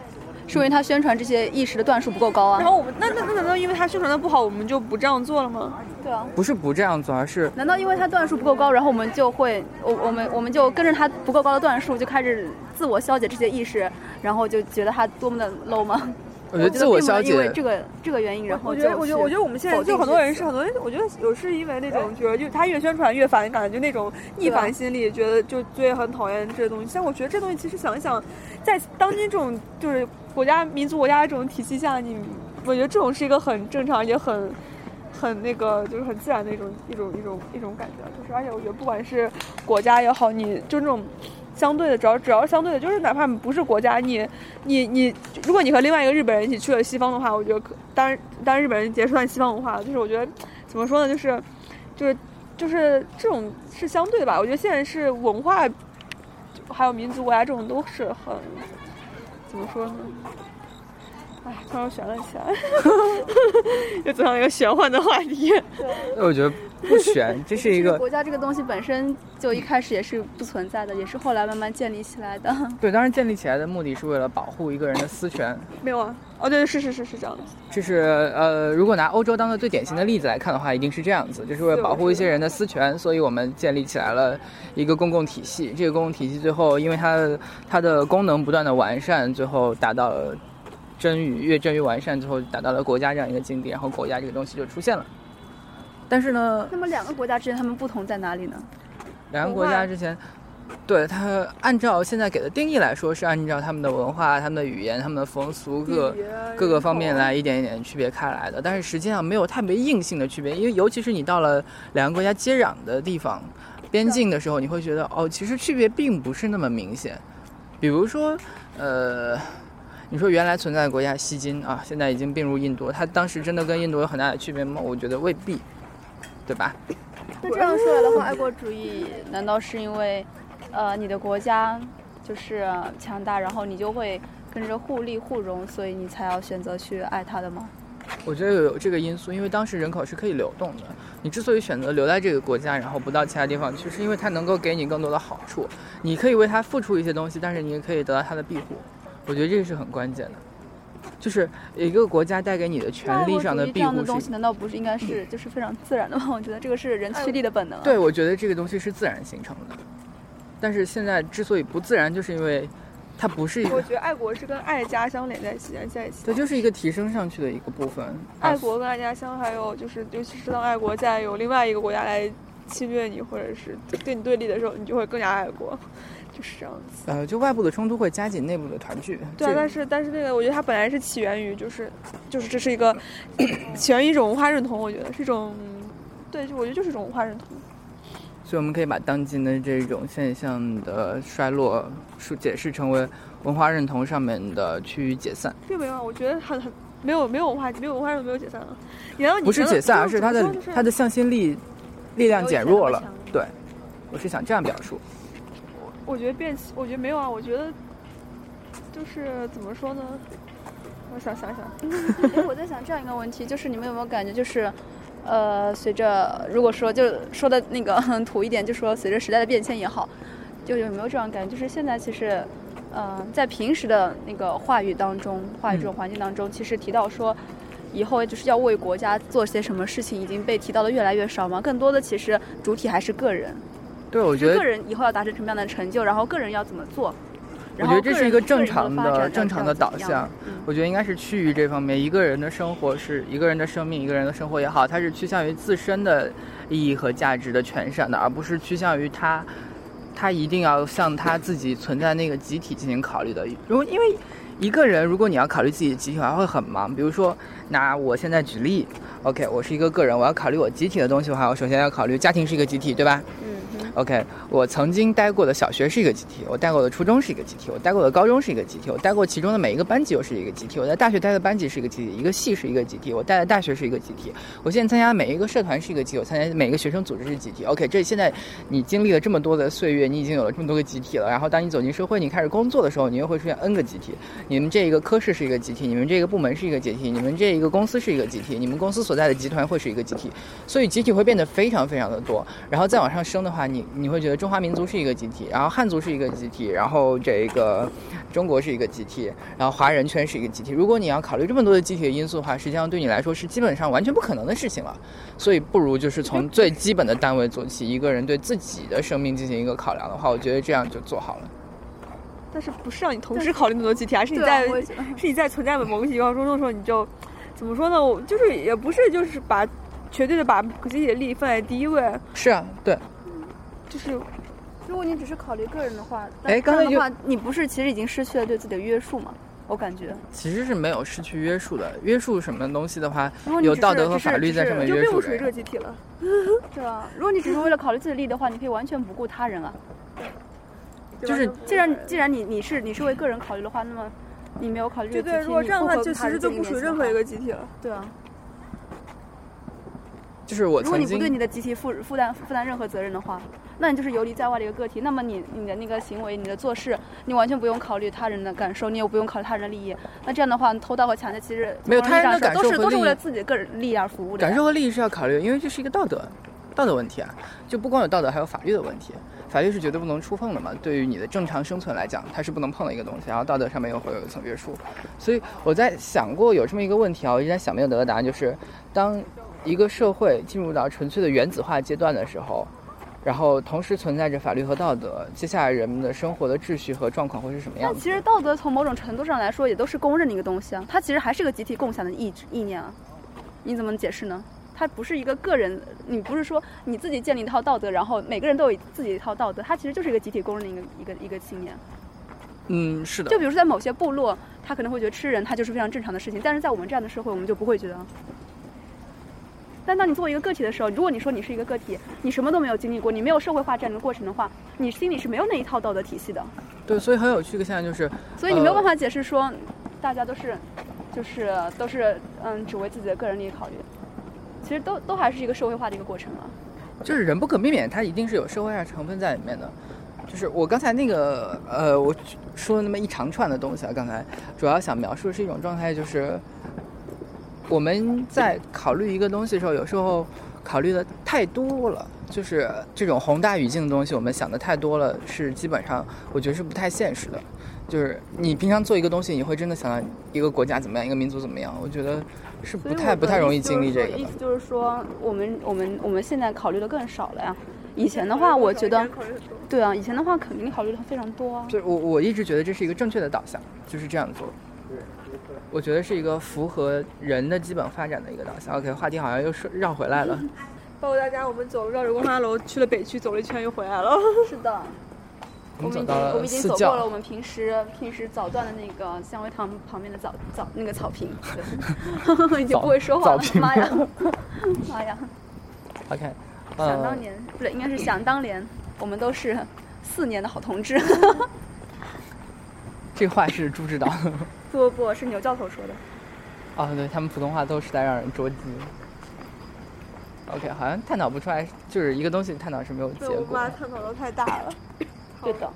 是因为他宣传这些意识的段数不够高啊。然后我们那那那难道因为他宣传的不好，我们就不这样做了吗？对啊。不是不这样做，而是难道因为他段数不够高，然后我们就会我我们我们就跟着他不够高的段数就开始自我消解这些意识，然后就觉得他多么的 low 吗？我觉得自我消解因为这个这个原因，然后我觉得我觉得我觉得我们现在就很多人是很多人，我觉得有是因为那种觉得就他越宣传越反感，就那种逆反心理，觉得就就也很讨厌这些东西。像我觉得这东西其实想一想，在当今这种就是国家民族国家这种体系下，你我觉得这种是一个很正常也很很那个就是很自然的一种一种一种一种感觉。就是而且我觉得不管是国家也好，你就那种。相对的，只要只要相对的，就是哪怕不是国家，你你你，如果你和另外一个日本人一起去了西方的话，我觉得可当然当然日本人也算西方文化了。就是我觉得怎么说呢，就是就是就是这种是相对的吧。我觉得现在是文化还有民族国家这种都是很怎么说呢？哎，突然悬了起来，又走上一个玄幻的话题。对，我觉得不玄，这是一个国家这个东西本身就一开始也是不存在的，也是后来慢慢建立起来的。对，当然建立起来的目的是为了保护一个人的私权。没有啊？哦，对，是是是是这样的。就是呃，如果拿欧洲当做最典型的例子来看的话，一定是这样子，就是为了保护一些人的私权，所以我们建立起来了一个公共体系。这个公共体系最后，因为它它的功能不断的完善，最后达到了。臻于越臻越完善，之后达到了国家这样一个境地，然后国家这个东西就出现了。但是呢，那么两个国家之间他们不同在哪里呢？两个国家之前，对它按照现在给的定义来说，是按照他们的文化、他们的语言、他们的风俗各各个方面来一点一点区别开来的。但是实际上没有特别硬性的区别，因为尤其是你到了两个国家接壤的地方、边境的时候，你会觉得哦，其实区别并不是那么明显。比如说，呃。你说原来存在的国家西金啊，现在已经并入印度，它当时真的跟印度有很大的区别吗？我觉得未必，对吧？那这样说来的话，爱国主义难道是因为，呃，你的国家就是强大，然后你就会跟着互利互融，所以你才要选择去爱它的吗？我觉得有这个因素，因为当时人口是可以流动的。你之所以选择留在这个国家，然后不到其他地方去，是因为它能够给你更多的好处。你可以为它付出一些东西，但是你也可以得到它的庇护。我觉得这个是很关键的，就是一个国家带给你的权利上的庇护。这的东西难道不是应该是就是非常自然的吗？我觉得这个是人趋利的本能。对，我觉得这个东西是自然形成的，但是现在之所以不自然，就是因为它不是一个。我觉得爱国是跟爱家乡连在一起，连在一起。对，就是一个提升上去的一个部分。爱国跟爱家乡，还有就是，尤其是当爱国在有另外一个国家来侵略你，或者是对你对立的时候，你就会更加爱国。就是这样子，呃，就外部的冲突会加紧内部的团聚。对，但是但是那个，我觉得它本来是起源于，就是就是这是一个起源于一种文化认同，我觉得是一种，对，就我觉得就是一种文化认同。所以我们可以把当今的这种现象的衰落，说解释成为文化认同上面的趋于解散。并没有，我觉得很很没有没有文化没有文化认同没有解散啊。然后不是解散，而是它的它的向心力力量减弱了。对，我是想这样表述。我觉得变，我觉得没有啊。我觉得就是怎么说呢？我想想想。我在想这样一个问题，就是你们有没有感觉，就是呃，随着如果说就说的那个土一点，就说随着时代的变迁也好，就有没有这样感觉？就是现在其实，嗯，在平时的那个话语当中，话语这种环境当中，其实提到说以后就是要为国家做些什么事情，已经被提到的越来越少嘛。更多的其实主体还是个人。对，我觉得个人以后要达成什么样的成就，然后个人要怎么做，我觉得这是一个正常的正常的导向。我觉得应该是趋于这方面，一个人的生活是一个人的生命，一个人的生活也好，它是趋向于自身的意义和价值的全善的，而不是趋向于他，他一定要向他自己存在那个集体进行考虑的。如果因为一个人，如果你要考虑自己的集体还，会很忙。比如说，拿我现在举例，OK，我是一个个人，我要考虑我集体的东西的话，我首先要考虑家庭是一个集体，对吧？OK，我曾经待过的小学是一个集体，我待过的初中是一个集体，我待过的高中是一个集体，我待过其中的每一个班级又是一个集体，我在大学待的班级是一个集体，一个系是一个集体，我待的大学是一个集体，我现在参加每一个社团是一个集体，我参加每一个学生组织是集体。OK，这现在你经历了这么多的岁月，你已经有了这么多个集体了。然后当你走进社会，你开始工作的时候，你又会出现 N 个集体。你们这一个科室是一个集体，你们这个部门是一个集体，你们这一个公司是一个集体，你们公司所在的集团会是一个集体，所以集体会变得非常非常的多。然后再往上升的话，你你会觉得中华民族是一个集体，然后汉族是一个集体，然后这个中国是一个集体，然后华人圈是一个集体。如果你要考虑这么多的集体的因素的话，实际上对你来说是基本上完全不可能的事情了。所以不如就是从最基本的单位做起，一个人对自己的生命进行一个考量的话，我觉得这样就做好了。但是不是让你同时考虑那么多集体，而是你在是你在存在某个情况中的时候，你就怎么说呢？我就是也不是就是把绝对的把集体的利益放在第一位。是啊，对。就是，如果你只是考虑个人的话，哎，刚才的话，你不是其实已经失去了对自己的约束吗？我感觉其实是没有失去约束的。约束什么东西的话，有道德和法律在上面约束。就属于这个集体了。对啊，如果你只是为了考虑自己的利益的话，你可以完全不顾他人啊。就是既然既然你你是你是为个人考虑的话，那么你没有考虑对对，如果这样的话，就其实就不属于任何一个集体了。对啊。就是我，如果你不对你的集体负负担负担任何责任的话，那你就是游离在外的一个个体。那么你你的那个行为，你的做事，你完全不用考虑他人的感受，你也不用考虑他人的利益。那这样的话，偷盗和抢劫其实没有他人的感受都是都是为了自己个人利益而服务的。感受和利益是要考虑，因为这是一个道德道德问题啊，就不光有道德，还有法律的问题。法律是绝对不能触碰的嘛，对于你的正常生存来讲，它是不能碰的一个东西。然后道德上面又会有一层约束。所以我在想过有这么一个问题啊，我一直在想没有得到答案，就是当。一个社会进入到纯粹的原子化阶段的时候，然后同时存在着法律和道德，接下来人们的生活的秩序和状况会是什么样？那其实道德从某种程度上来说也都是公认的一个东西啊，它其实还是个集体共享的意志意念啊，你怎么解释呢？它不是一个个人，你不是说你自己建立一套道德，然后每个人都有自己一套道德，它其实就是一个集体公认的一个一个一个信念。嗯，是的。就比如说在某些部落，他可能会觉得吃人，他就是非常正常的事情，但是在我们这样的社会，我们就不会觉得。但当你作为一个个体的时候，如果你说你是一个个体，你什么都没有经历过，你没有社会化这样的过程的话，你心里是没有那一套道德体系的。对，所以很有趣的现象就是，所以你没有办法解释说，大家都是，就是都是嗯，只为自己的个人利益考虑。其实都都还是一个社会化的一个过程啊。就是人不可避免，它一定是有社会化成分在里面的。就是我刚才那个呃，我说了那么一长串的东西啊，刚才主要想描述的是一种状态，就是。我们在考虑一个东西的时候，有时候考虑的太多了，就是这种宏大语境的东西，我们想的太多了，是基本上我觉得是不太现实的。就是你平常做一个东西，你会真的想到一个国家怎么样，一个民族怎么样？我觉得是不太不太容易经历这个。意思就是说，我们我们我们现在考虑的更少了呀。以前的话，我觉得，对啊，以前的话肯定考虑的非常多啊。就我我一直觉得这是一个正确的导向，就是这样做。我觉得是一个符合人的基本发展的一个导向。OK，话题好像又是绕回来了。报告大家，我们走绕着光华楼去了北区，走了一圈又回来了。是的，我们已经我们已经走过了我们平时平时早段的那个香味堂旁边的早早那个草坪。已经不会说话了，妈呀，妈呀。OK，想当年不对，应该是想当年，我们都是四年的好同志。这话是朱指导。不不不是牛教头说的。哦，对他们普通话都实在让人捉急。OK，好像探讨不出来，就是一个东西探讨是没有结果。我妈探讨的太大了。对的。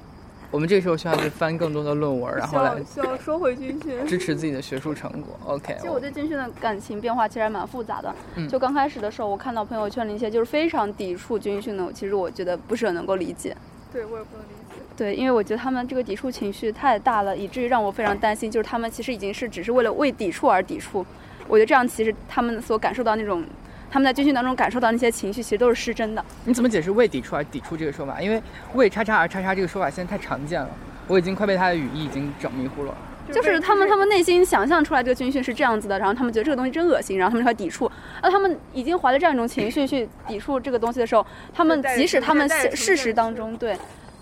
我们这个时候需要去翻更多的论文，然后来需要收回军训，支持自己的学术成果。OK。其实我对军训的感情变化其实还蛮复杂的。嗯。就刚开始的时候，我看到朋友圈里一些就是非常抵触军训的，其实我觉得不是很能够理解。对，我也不能理解。对，因为我觉得他们这个抵触情绪太大了，以至于让我非常担心。就是他们其实已经是只是为了为抵触而抵触。我觉得这样其实他们所感受到那种，他们在军训当中感受到那些情绪，其实都是失真的。你怎么解释为抵触而抵触这个说法？因为为叉叉而叉叉这个说法现在太常见了，我已经快被他的语义已经整迷糊了。就是他们他们内心想象出来这个军训是这样子的，然后他们觉得这个东西真恶心，然后他们就会抵触。而他们已经怀着这样一种情绪去抵触这个东西的时候，他们即使他们事实当中对。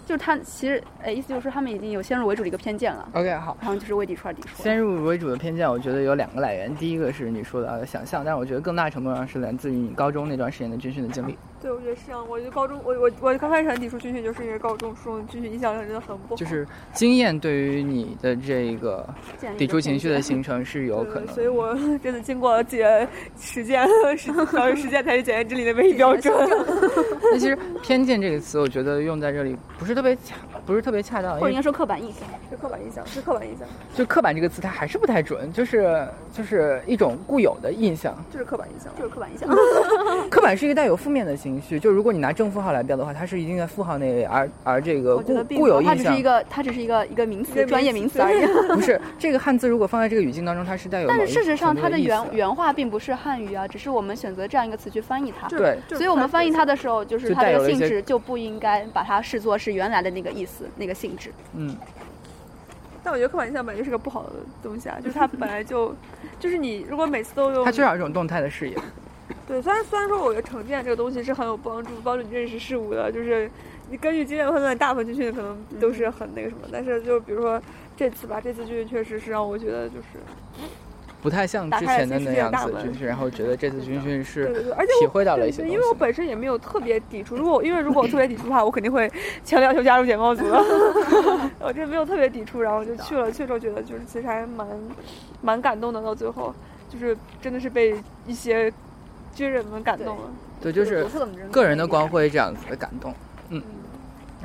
就是他其实，呃，意思就是说他们已经有先入为主的一个偏见了。OK，好，然后就是为抵触而抵触。先入为主的偏见，我觉得有两个来源。第一个是你说的想象，但是我觉得更大程度上是来自于你高中那段时间的军训的经历。对，我觉得是这样。我觉得高中，我我我刚开始很抵触军训，就是因为高中中军训印象真的很不好。就是经验对于你的这个抵触情绪的形成是有可能的。所以我真的经过了解实践，实小实践才是检验真理的唯一标准。那其实“偏见”这个词，我觉得用在这里不是特别恰，不是特别恰当，或者应该说刻板印象。是刻板印象，是刻板印象，就“刻板”这个词，它还是不太准，就是就是一种固有的印象。就是刻板印象。就是刻板印象。刻板是一个带有负面的情绪，就如果你拿正负号来标的话，它是一定在负号那位，而而这个固有印象只是一个，它只是一个一个名词，专业名词而已。不是这个汉字，如果放在这个语境当中，它是带有但是事实上，它的原原话并不是汉语啊，只是我们选择这样一个词去翻译它。对所以我们翻译它的时候，就是它这个性质就不应该把它视作是原来的那个意思、那个性质。嗯，但我觉得刻板印象本来就是个不好的东西啊，就是它本来就，就是你如果每次都用它缺少一种动态的视野。对，虽然虽然说我觉得成见这个东西是很有帮助，帮助你认识事物的，就是你根据经验判断，大部分军训可能都是很那个什么，但是就比如说这次吧，这次军训确实是让我觉得就是，不太像之前的那样子军训，然后觉得这次军训是对对，而且我体会到了一些。因为我本身也没有特别抵触，如果因为如果我特别抵触的话，我肯定会 强烈要求加入解放组的。我这没有特别抵触，然后就去了，去了之后觉得就是其实还蛮蛮感动的，到最后就是真的是被一些军人们感动了。对，就是个人的光。辉这样子的感动。嗯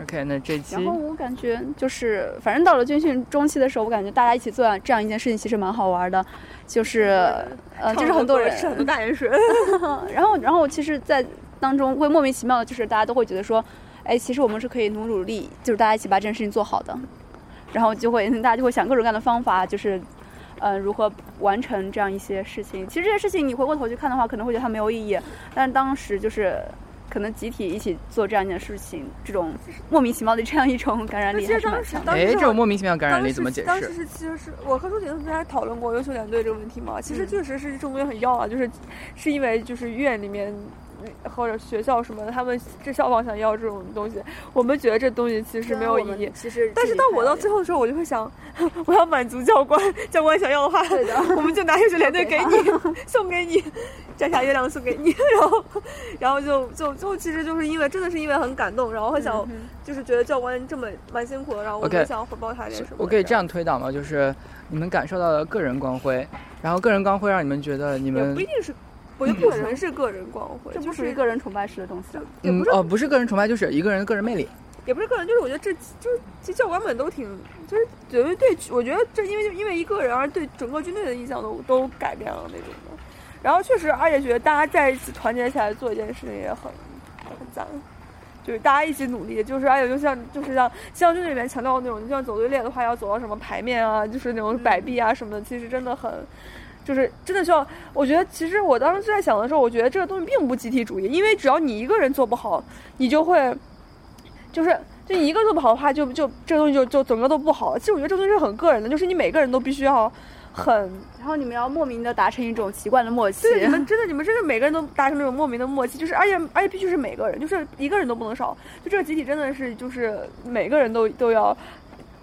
，OK，那这期然后我感觉就是，反正到了军训中期的时候，我感觉大家一起做这样一件事情，其实蛮好玩的。就是呃，就是很多人，是很多大盐水。然后然后其实，在当中会莫名其妙的，就是大家都会觉得说，哎，其实我们是可以努努力，就是大家一起把这件事情做好的。然后就会大家就会想各种各样的方法，就是呃如何完成这样一些事情。其实这些事情你回过头去看的话，可能会觉得它没有意义，但当时就是。可能集体一起做这样一件事情，这种莫名其妙的这样一种感染力其实当时还是蛮强的。哎，当时这种莫名其妙感染力怎么解释当时？是其实是我和舒婷不是还讨论过优秀连队这个问题嘛。其实嗯确实是这种东西很要啊，就是是因为就是院里面嗯或者学校什么的，他们这校方想要这种东西，我们觉得这东西其实没有意义。其实，但是到我到最后的时候，我就会想，我要满足教官，教官想要的话，我们就拿优秀连队 给你，送给你，摘下月亮送给你，然后，然后就就就其实就是因为真的是因为很感动，然后很想、嗯就是觉得教官这么蛮辛苦的，然后我就想回报他点什么。我可以这样推导吗？就是你们感受到了个人光辉，然后个人光辉让你们觉得你也们不一定是，我觉得不纯是个人光辉，这不是属于个人崇拜式的东西。也不是嗯哦不是个人崇拜，就是一个人的个人魅力。也不是个人，就是我觉得这就是其实教官们都挺，就是觉得对，我觉得这因为就因为一个人而对整个军队的印象都都改变了那种的。然后确实，而且觉得大家在一起团结起来做一件事情也很很赞，就是大家一起努力，就是而且就像就是像像军队里面强调的那种，就像走队列的话要走到什么排面啊，就是那种摆臂啊什么的，其实真的很。就是真的需要，我觉得其实我当时在想的时候，我觉得这个东西并不集体主义，因为只要你一个人做不好，你就会，就是就你一个做不好的话，就就这个东西就就整个都不好。其实我觉得这东西是很个人的，就是你每个人都必须要很，然后你们要莫名的达成一种奇怪的默契。对你们真的你们真的每个人都达成那种莫名的默契，就是而且而且必须是每个人，就是一个人都不能少。就这个集体真的是就是每个人都都要，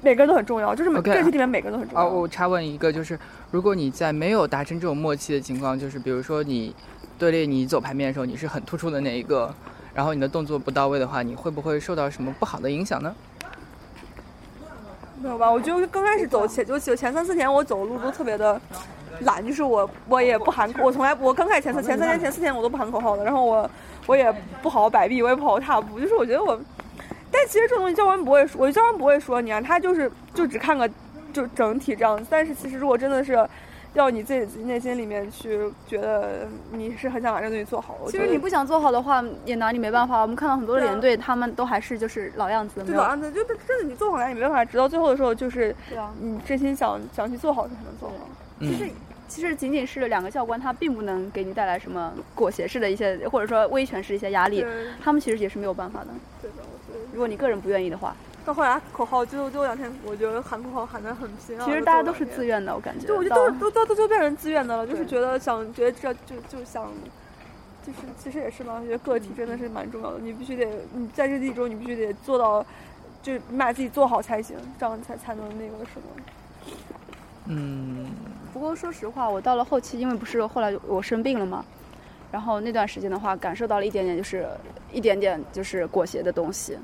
每个人都很重要，就是每个集体里面每个人都很重啊，要。我插问一个，就是如果你在没有达成这种默契的情况，就是比如说你队列你走排面的时候，你是很突出的那一个，然后你的动作不到位的话，你会不会受到什么不好的影响呢？没有吧？我就刚开始走前就就前三四天我走路都特别的懒，就是我我也不喊，我从来我刚开始前三前三天前四天我都不喊口号的，然后我我也不好好摆臂，我也不好好踏步，就是我觉得我，但其实这种东西教官不会说，我觉得教官不会说你啊，他就是就只看个就整体这样子，但是其实如果真的是。要你自己内心里面去觉得你是很想把这个东西做好，其实你不想做好的话，也拿你没办法。我们看到很多连队，他们都还是就是老样子，没有就老样子，就真的你做好来，也没办法，直到最后的时候，就是对啊。你真心想想去做好才能做好。嗯其实，其实仅仅是两个教官，他并不能给你带来什么裹挟式的一些，或者说威权式一些压力。他们其实也是没有办法的。如果你个人不愿意的话，到后来口号，最后最后两天，我觉得喊口号喊得很拼啊。其实大家都是自愿的，我感觉。对，我觉得到都都都都都变成自愿的了，就是觉得想觉得这就就想，就是其实也是吧，我觉得个体真的是蛮重要的，你必须得你在这地中你必须得做到，就是你把自己做好才行，这样才才能那个什么。嗯，不过说实话，我到了后期，因为不是后来我生病了嘛，然后那段时间的话，感受到了一点点，就是一点点就是裹挟的东西。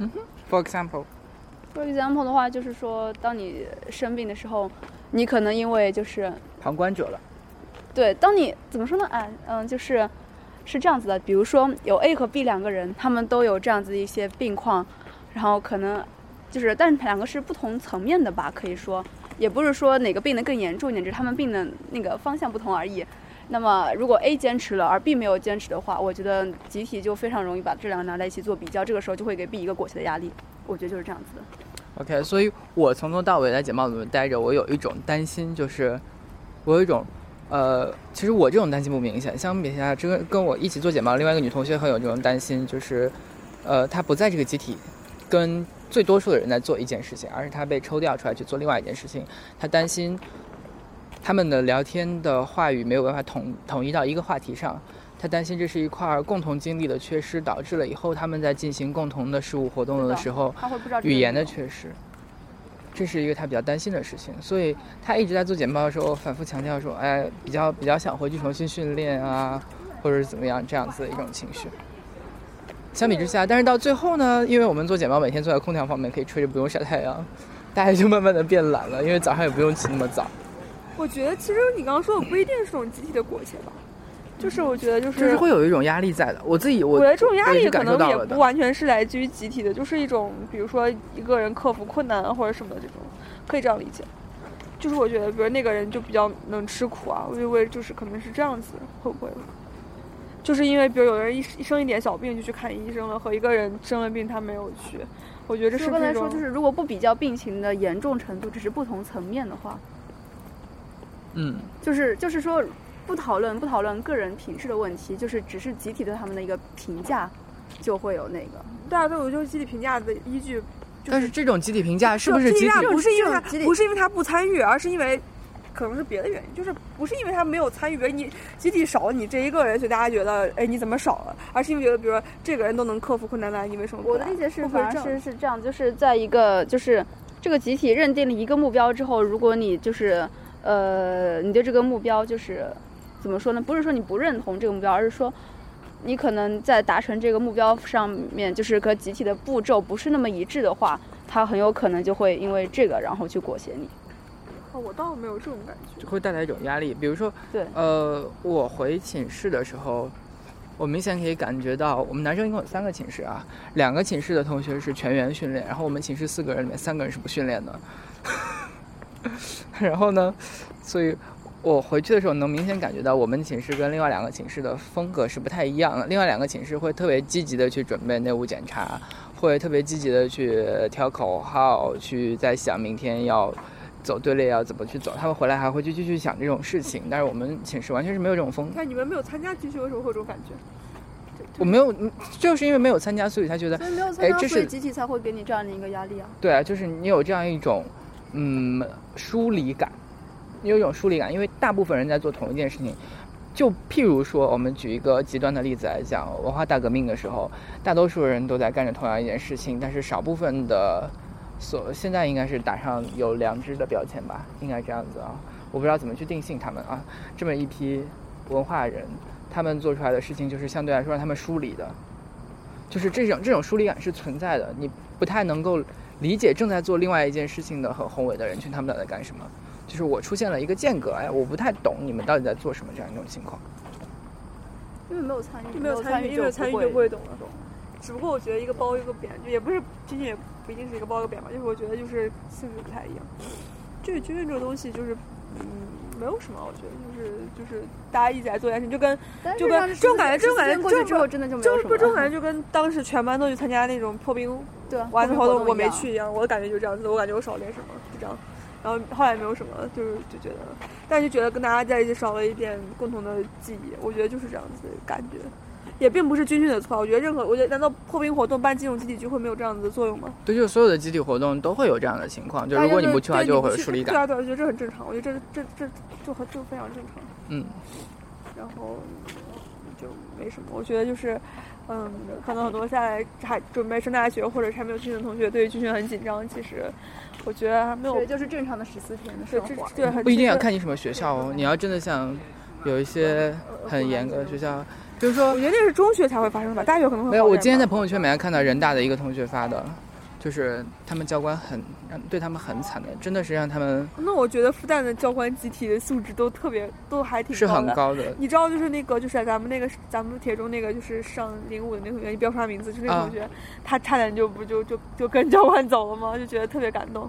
嗯哼，For example。For example 的话，就是说，当你生病的时候，你可能因为就是旁观者了。对，当你怎么说呢？哎，嗯，就是是这样子的。比如说，有 A 和 B 两个人，他们都有这样子一些病况，然后可能就是，但是两个是不同层面的吧，可以说，也不是说哪个病得更严重一点，只是他们病的那个方向不同而已。那么，如果 A 坚持了，而 B 没有坚持的话，我觉得集体就非常容易把这两个拿在一起做比较，这个时候就会给 B 一个裹挟的压力。我觉得就是这样子的。OK，所以我从头到尾在简报里面待着，我有一种担心，就是我有一种，呃，其实我这种担心不明显。相比下，这个跟我一起做简报另外一个女同学很有这种担心，就是，呃，她不在这个集体，跟最多数的人在做一件事情，而是她被抽调出来去做另外一件事情，她担心。他们的聊天的话语没有办法统统一到一个话题上，他担心这是一块共同经历的缺失，导致了以后他们在进行共同的事务活动的时候，语言的缺失，这是一个他比较担心的事情。所以他一直在做简报的时候反复强调说：“哎，比较比较想回去重新训练啊，或者是怎么样这样子的一种情绪。”相比之下，但是到最后呢，因为我们做简报每天坐在空调旁边可以吹着不用晒太阳，大家就慢慢的变懒了，因为早上也不用起那么早。我觉得其实你刚刚说的不一定是这种集体的裹挟吧，就是我觉得就是就是会有一种压力在的。我自己我觉得这种压力可能也不完全是来自于集体的，就是一种比如说一个人克服困难或者什么的这种，可以这样理解。就是我觉得，比如那个人就比较能吃苦啊，我以为就是可能是这样子，会不会？就是因为比如有的人一一生一点小病就去看医生了，和一个人生了病他没有去，我觉得这是刚才说就是如果不比较病情的严重程度，只是不同层面的话。嗯，就是就是说，不讨论不讨论个人品质的问题，就是只是集体对他们的一个评价，就会有那个。对啊，对，我就是集体评价的依据。但是这种集体评价是不是集体？不是因为他不是因为他不参与，而是因为可能是别的原因，就是不是因为他没有参与，比如你集体少了你这一个人，所以大家觉得哎你怎么少了？而是因为觉得，比如说这个人都能克服困难的，你为什么？我的理解是，反而是是这样，就是在一个就是这个集体认定了一个目标之后，如果你就是。呃，你对这个目标就是怎么说呢？不是说你不认同这个目标，而是说你可能在达成这个目标上面，就是和集体的步骤不是那么一致的话，他很有可能就会因为这个然后去裹挟你。哦，我倒没有这种感觉，会带来一种压力。比如说，对，呃，我回寝室的时候，我明显可以感觉到，我们男生一共有三个寝室啊，两个寝室的同学是全员训练，然后我们寝室四个人里面三个人是不训练的。然后呢，所以我回去的时候能明显感觉到，我们寝室跟另外两个寝室的风格是不太一样的。另外两个寝室会特别积极的去准备内务检查，会特别积极的去挑口号，去在想明天要走队列要怎么去走。他们回来还会去继续想这种事情。但是我们寝室完全是没有这种风格。那你们没有参加集训，为什么会有这种感觉？我没有，就是因为没有参加，所以才觉得，没有参加，这是集体才会给你这样的一个压力啊。对啊，就是你有这样一种。嗯，疏离感，有一种疏离感，因为大部分人在做同一件事情。就譬如说，我们举一个极端的例子来讲，文化大革命的时候，大多数人都在干着同样一件事情，但是少部分的所现在应该是打上有良知的标签吧，应该这样子啊。我不知道怎么去定性他们啊。这么一批文化人，他们做出来的事情就是相对来说让他们疏离的，就是这种这种疏离感是存在的，你不太能够。理解正在做另外一件事情的和宏伟的人群，他们俩在干什么？就是我出现了一个间隔，哎，我不太懂你们到底在做什么这样一种情况。因为没有参与，没有参与，因为参与就不会懂了。只不过我觉得一个褒一个贬，就也不是仅仅，也不一定是一个褒一个贬吧。就是我觉得就是性质不太一样。就是军训这个东西，就是嗯，没有什么，我觉得就是就是大家一起来做一件事，就跟就跟这种感觉，这种感觉过去之后真的就没有什么。就这种感觉就跟当时全班都去参加那种破冰。对，完之后我没去一样，我的感觉就是这样子，我感觉我少点什么，就这样。然后后来没有什么，就是就觉得，但就觉得跟大家在一起少了一点共同的记忆，我觉得就是这样子的感觉，也并不是军训的错。我觉得任何，我觉得难道破冰活动办这种集体聚会没有这样子的作用吗？对，就是所有的集体活动都会有这样的情况，就如果你不去的话，就会有疏离感。对啊，对，我觉得这很正常，我觉得这这这就很就非常正常。嗯，然后就没什么，我觉得就是。嗯，可能很多现在还准备上大学或者还没有军训的同学，对于军训很紧张。其实，我觉得还没有，就是正常的十四天的生活。对，不一定要看你什么学校哦。你要真的想有一些很严格的学校，就是说我觉得那是中学才会发生吧，大学可能会没有。我今天在朋友圈里面看到人大的一个同学发的，就是他们教官很让对他们很惨的，真的是让他们那我觉得复旦的教官集体的素质都特别，都还挺是高的。很高的。你知道，就是那个，就是咱们那个，咱们铁中那个，就是上零五的那个同学，你不要说他名字，就是那个啊同学，他差点就不就就就跟教官走了吗？就觉得特别感动。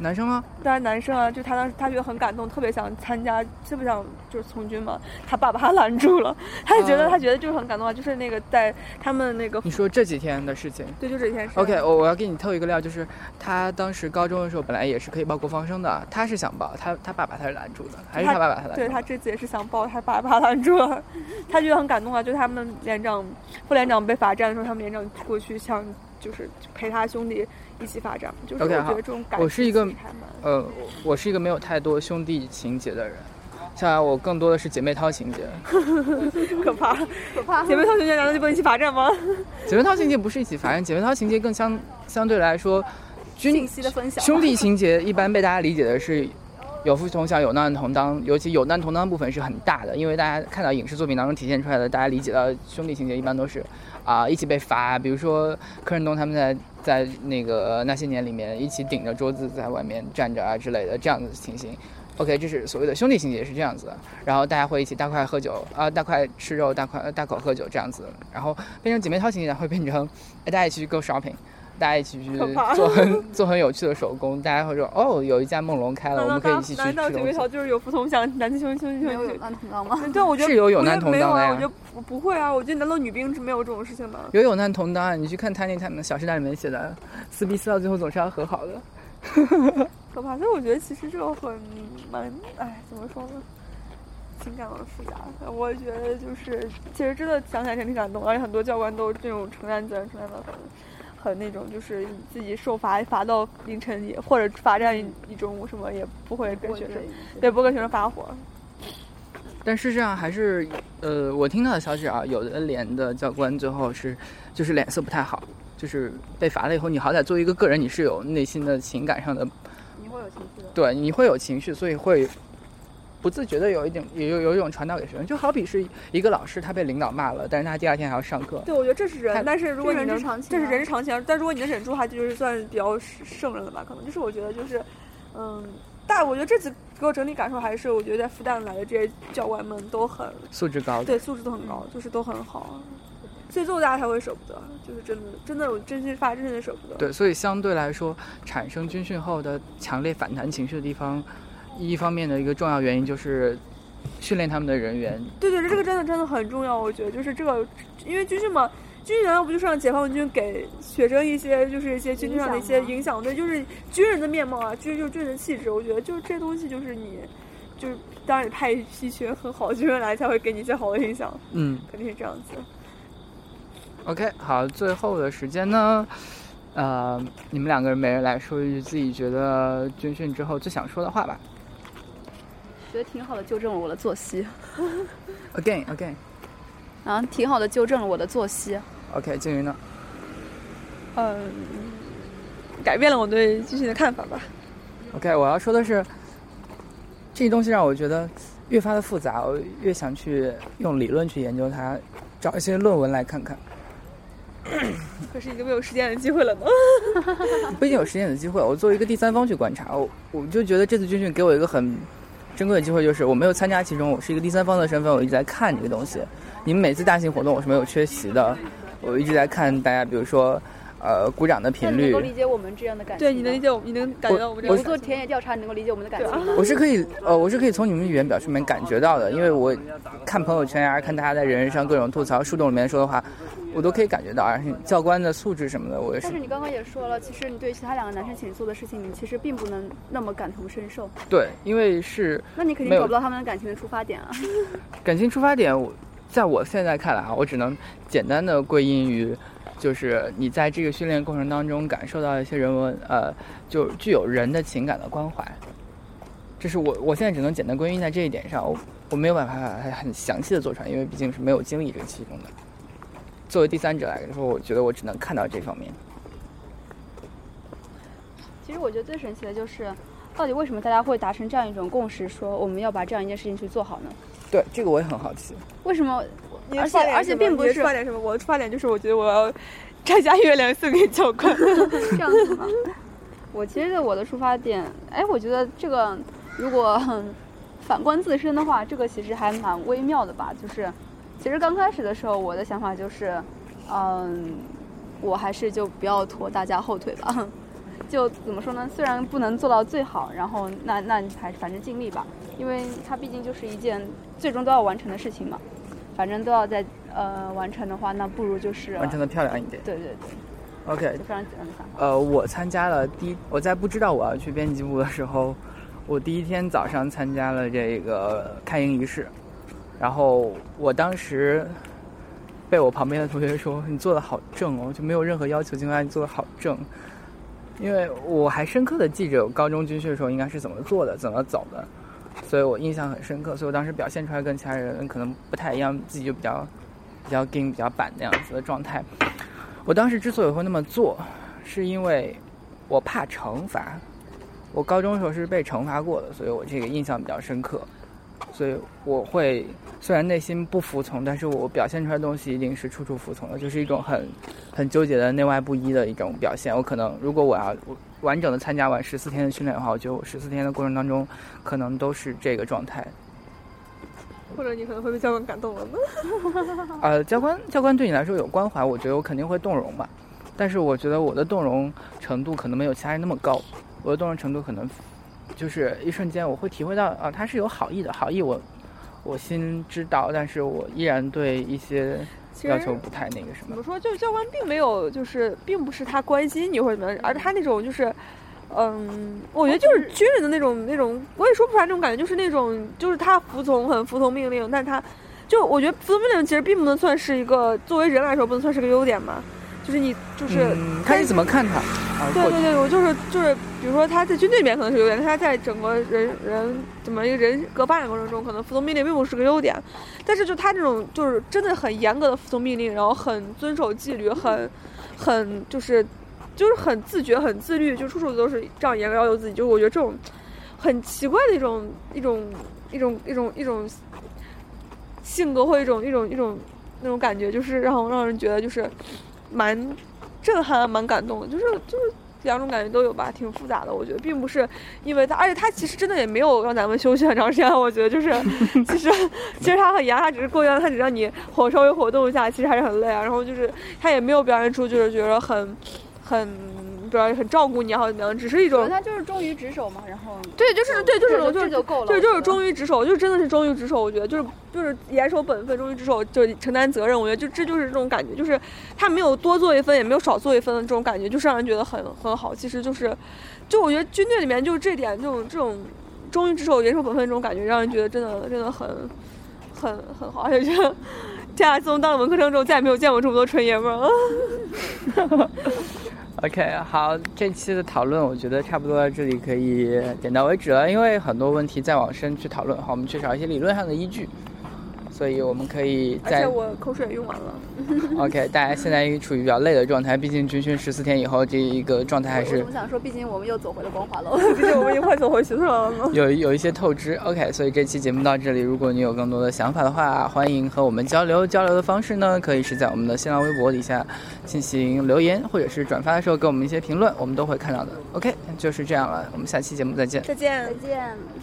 男生吗？当然，男生啊，就他当时他觉得很感动，特别想参加，特别想就是从军嘛。他爸把他拦住了，他就觉得、啊他觉得就是很感动啊，就是那个在他们那个你说这几天的事情。对，就这件事。OK，我我要给你透一个料，就是他当时高中的时候本来也是可以报国防生的，他是想报，他他爸把他拦住的，还是他爸爸他拦住的？对他这次也是想报，他爸把他拦住了，他觉得很感动啊。就他们连长、副连长被罚站的时候，他们连长过去想就是陪他兄弟一起罚站，就是我 OK，觉得这种感我是一个呃，我是一个没有太多兄弟情节的人，像来我更多的是姐妹淘情节。可怕。可怕姐妹淘情节难道就不能一起罚站吗？姐妹淘情节不是一起罚站，姐妹淘情节更相相对来说，军信息的分享。兄弟情节一般被大家理解的是有福同享、有难同当，尤其有难同当部分是很大的，因为大家看到影视作品当中体现出来的，大家理解到兄弟情节一般都是啊、一起被罚，比如说柯震东他们在在那个那些年里面一起顶着桌子在外面站着啊之类的这样的情形。OK，这是所谓的兄弟情节是这样子，然后大家会一起大块喝酒啊、大块吃肉，大块大口喝酒这样子，然后变成姐妹淘情节会变成大家一起去 go shopping，大家一起去做很 做很有趣的手工，大家会说哦有一家梦龙开了，我难道大们可以一起去难道吃东西。姐妹淘就是有福同享，男兄兄弟没有有兄弟？难同当吗？对，我觉得是有有难同当的呀我觉得不不会啊，我觉得难道女兵是没有这种事情吗？有有难同当啊！你去看 Tiny Time《小时代》里面写的，撕逼撕到最后总是要和好的。可怕。所以我觉得其实这个很蛮，哎，怎么说呢？情感很复杂。我觉得就是，其实真的想起来挺感动，而且很多教官都这种承担责任承担的很。很那种，就是自己受罚罚到凌晨也，或者罚站一一中午什么，也不会跟学生，对，不会跟学生发火。但事实上还是，呃，我听到的消息啊，有的连的教官最后是，就是脸色不太好，就是被罚了以后，你好歹作为一个个人，你是有内心的情感上的，你会有情绪的。对，你会有情绪，所以会不自觉的有一点，有有有一种传导给学生，就好比是一个老师他被领导骂了，但是他第二天还要上课，对，我觉得这是人，但是如果你能这是人之常，情这是啊人之常情。但如果你能忍住的话，就是算比较圣人了吧？可能就是我觉得就是，嗯，但我觉得这次给我整体感受还是，我觉得在复旦来的这些教官们都很素质高。对，素质都很高，就是都很好，所以最后大家才会舍不得，就是真的真的，我真心发自真的舍不得。对，所以相对来说，产生军训后的强烈反弹情绪的地方，一方面的一个重要原因就是训练他们的人员对对，这个真的真的很重要，我觉得就是这个，因为军训嘛，军训难道不就是让解放军给学生一些就是一些军队上的一些影响？对，就是军人的面貌啊，军人就是军人的气质，我觉得就是这东西就是你，就是当然你派一批群很好的军人来，才会给你一些好的影响，嗯肯定是这样子。，OK，好，最后的时间呢，呃，你们两个人每人来说一句自己觉得军训之后最想说的话吧。觉得挺好的，纠正了我的作息，Again，Again，OK，、啊，挺好的，纠正了我的作息。OK，静云呢？嗯，改变了我对军训的看法吧。OK，我要说的是，这些东西让我觉得越发的复杂，我越想去用理论去研究它，找一些论文来看看。可是已经没有实践的机会了呢。不一定有实践的机会。我作为一个第三方去观察，我我就觉得这次军训给我一个很珍贵的机会，就是我没有参加其中，我是一个第三方的身份，我一直在看这个东西。你们每次大型活动我是没有缺席的，我一直在看大家，比如说呃鼓掌的频率能够，理解我们这样的感情吗？对，你能理解我，你能感觉到我们这我个我做田野调查，你能够理解我们的感情吗？我是可以呃我是可以从你们语言表述里面感觉到的，因为我看朋友圈呀、看大家在人人上各种吐槽、树洞里面说的话，我都可以感觉到，而且教官的素质什么的，我也是但是你刚刚也说了，其实你对其他两个男生请做的事情，你其实并不能那么感同身受。对，因为是那你肯定找不到他们的感情的出发点啊。感情出发点，我在我现在看来啊，我只能简单的归因于，就是你在这个训练过程当中感受到一些人文，呃，就具有人的情感的关怀。这是我我现在只能简单归因在这一点上，我我没有办法很详细的做出来，因为毕竟是没有经历这个其中的。作为第三者来说，我觉得我只能看到这方面。其实我觉得最神奇的就是，到底为什么大家会达成这样一种共识，说我们要把这样一件事情去做好呢？对，这个我也很好奇。为什么？而且出发点而且并不是出发点什么？我的出发点就是我觉得我要摘下月亮送给教官。这样子吗？我其实我的出发点，哎，我觉得这个如果 反观自身的话，这个其实还蛮微妙的吧。就是，其实刚开始的时候，我的想法就是，嗯，我还是就不要拖大家后腿吧。就怎么说呢？虽然不能做到最好，然后那那你还反正尽力吧，因为它毕竟就是一件最终都要完成的事情嘛。反正都要在呃完成的话，那不如就是完成的漂亮一点。对对对，OK，就非常简单的想法。呃，我参加了第一，我在不知道我要去编辑部的时候，我第一天早上参加了这个开营仪式，然后我当时被我旁边的同学说：“你做的好正哦，就没有任何要求情况下你做的好正。”因为我还深刻的记着我高中军训的时候应该是怎么做的，怎么走的，所以我印象很深刻。所以我当时表现出来跟其他人可能不太一样，自己就比较比较硬、比较板那样子的状态。我当时之所以会那么做，是因为我怕惩罚。我高中的时候是被惩罚过的，所以我这个印象比较深刻。所以我会虽然内心不服从，但是我表现出来的东西一定是处处服从的，就是一种很很纠结的内外不一的一种表现。我可能如果我要完整的参加完十四天的训练的话，我觉得我十四天的过程当中，可能都是这个状态。或者你可能会被教官感动了呢。呃，教官教官对你来说有关怀，我觉得我肯定会动容吧。但是我觉得我的动容程度可能没有其他人那么高，我的动容程度可能就是一瞬间我会体会到啊，他是有好意的，好意我我心知道，但是我依然对一些要求不太那个什么怎么。说？就是教官并没有，就是并不是他关心你或者怎么样，而他那种就是，嗯，我觉得就是军人的那种那种，我也说不出来那种感觉，就是那种就是他服从很服从命令，但他就我觉得服从命令其实并不能算是一个作为人来说不能算是个优点嘛，就是你就是、嗯，看你怎么看他啊。对对对，我就是就是，比如说他在军队里面可能是优点，他在整个人人怎么一个人格发展过程中，可能服从命令并不是个优点。但是就他这种就是真的很严格的服从命令，然后很遵守纪律，很很就是就是很自觉、很自律，就处处都是这样严格要求自己。就是我觉得这种很奇怪的一种一种一种一种一种性格或一种一种一种那种感觉，就是让让人觉得就是蛮震撼、蛮感动的，就是就是两种感觉都有吧，挺复杂的。我觉得并不是因为他，而且他其实真的也没有让咱们休息很长时间。我觉得就是 其实其实他很严，他只是过一段他只让你活稍微活动一下，其实还是很累啊。然后就是他也没有表现出就是觉得很很不知道很照顾你然后怎么样，只是一种他就是忠于职守嘛，然后对，就是对，就是这种，就就够了。对，就是忠于职守，就真的是忠于职守。我觉得就是就是严守本分，忠于职守，就承担责任。我觉得就这就是这种感觉，就是他没有多做一分，也没有少做一分的这种感觉，就是让人觉得很很好。其实就是，就我觉得军队里面就是这点，这种这种忠于职守、严守本分这种感觉，让人觉得真的真的很很很好，而且觉得。这下自从当了文科生之后，再也没有见过这么多纯爷们儿了。OK，好，这期的讨论我觉得差不多到这里可以点到为止了，因为很多问题再往深去讨论。好，我们缺少一些理论上的依据，所以我们可以而且在我口水也用完了。OK，大家现在处于比较累的状态，毕竟军训十四天以后，这一个状态还是怎么想说，毕竟我们又走回了光华楼。毕竟我们又快走回学校了嘛。有有一些透支。OK，所以这期节目到这里，如果你有更多的想法的话，欢迎和我们交流。交流的方式呢，可以是在我们的新浪微博底下进行留言，或者是转发的时候给我们一些评论，我们都会看到的。OK，就是这样了，我们下期节目再见。再见。再见。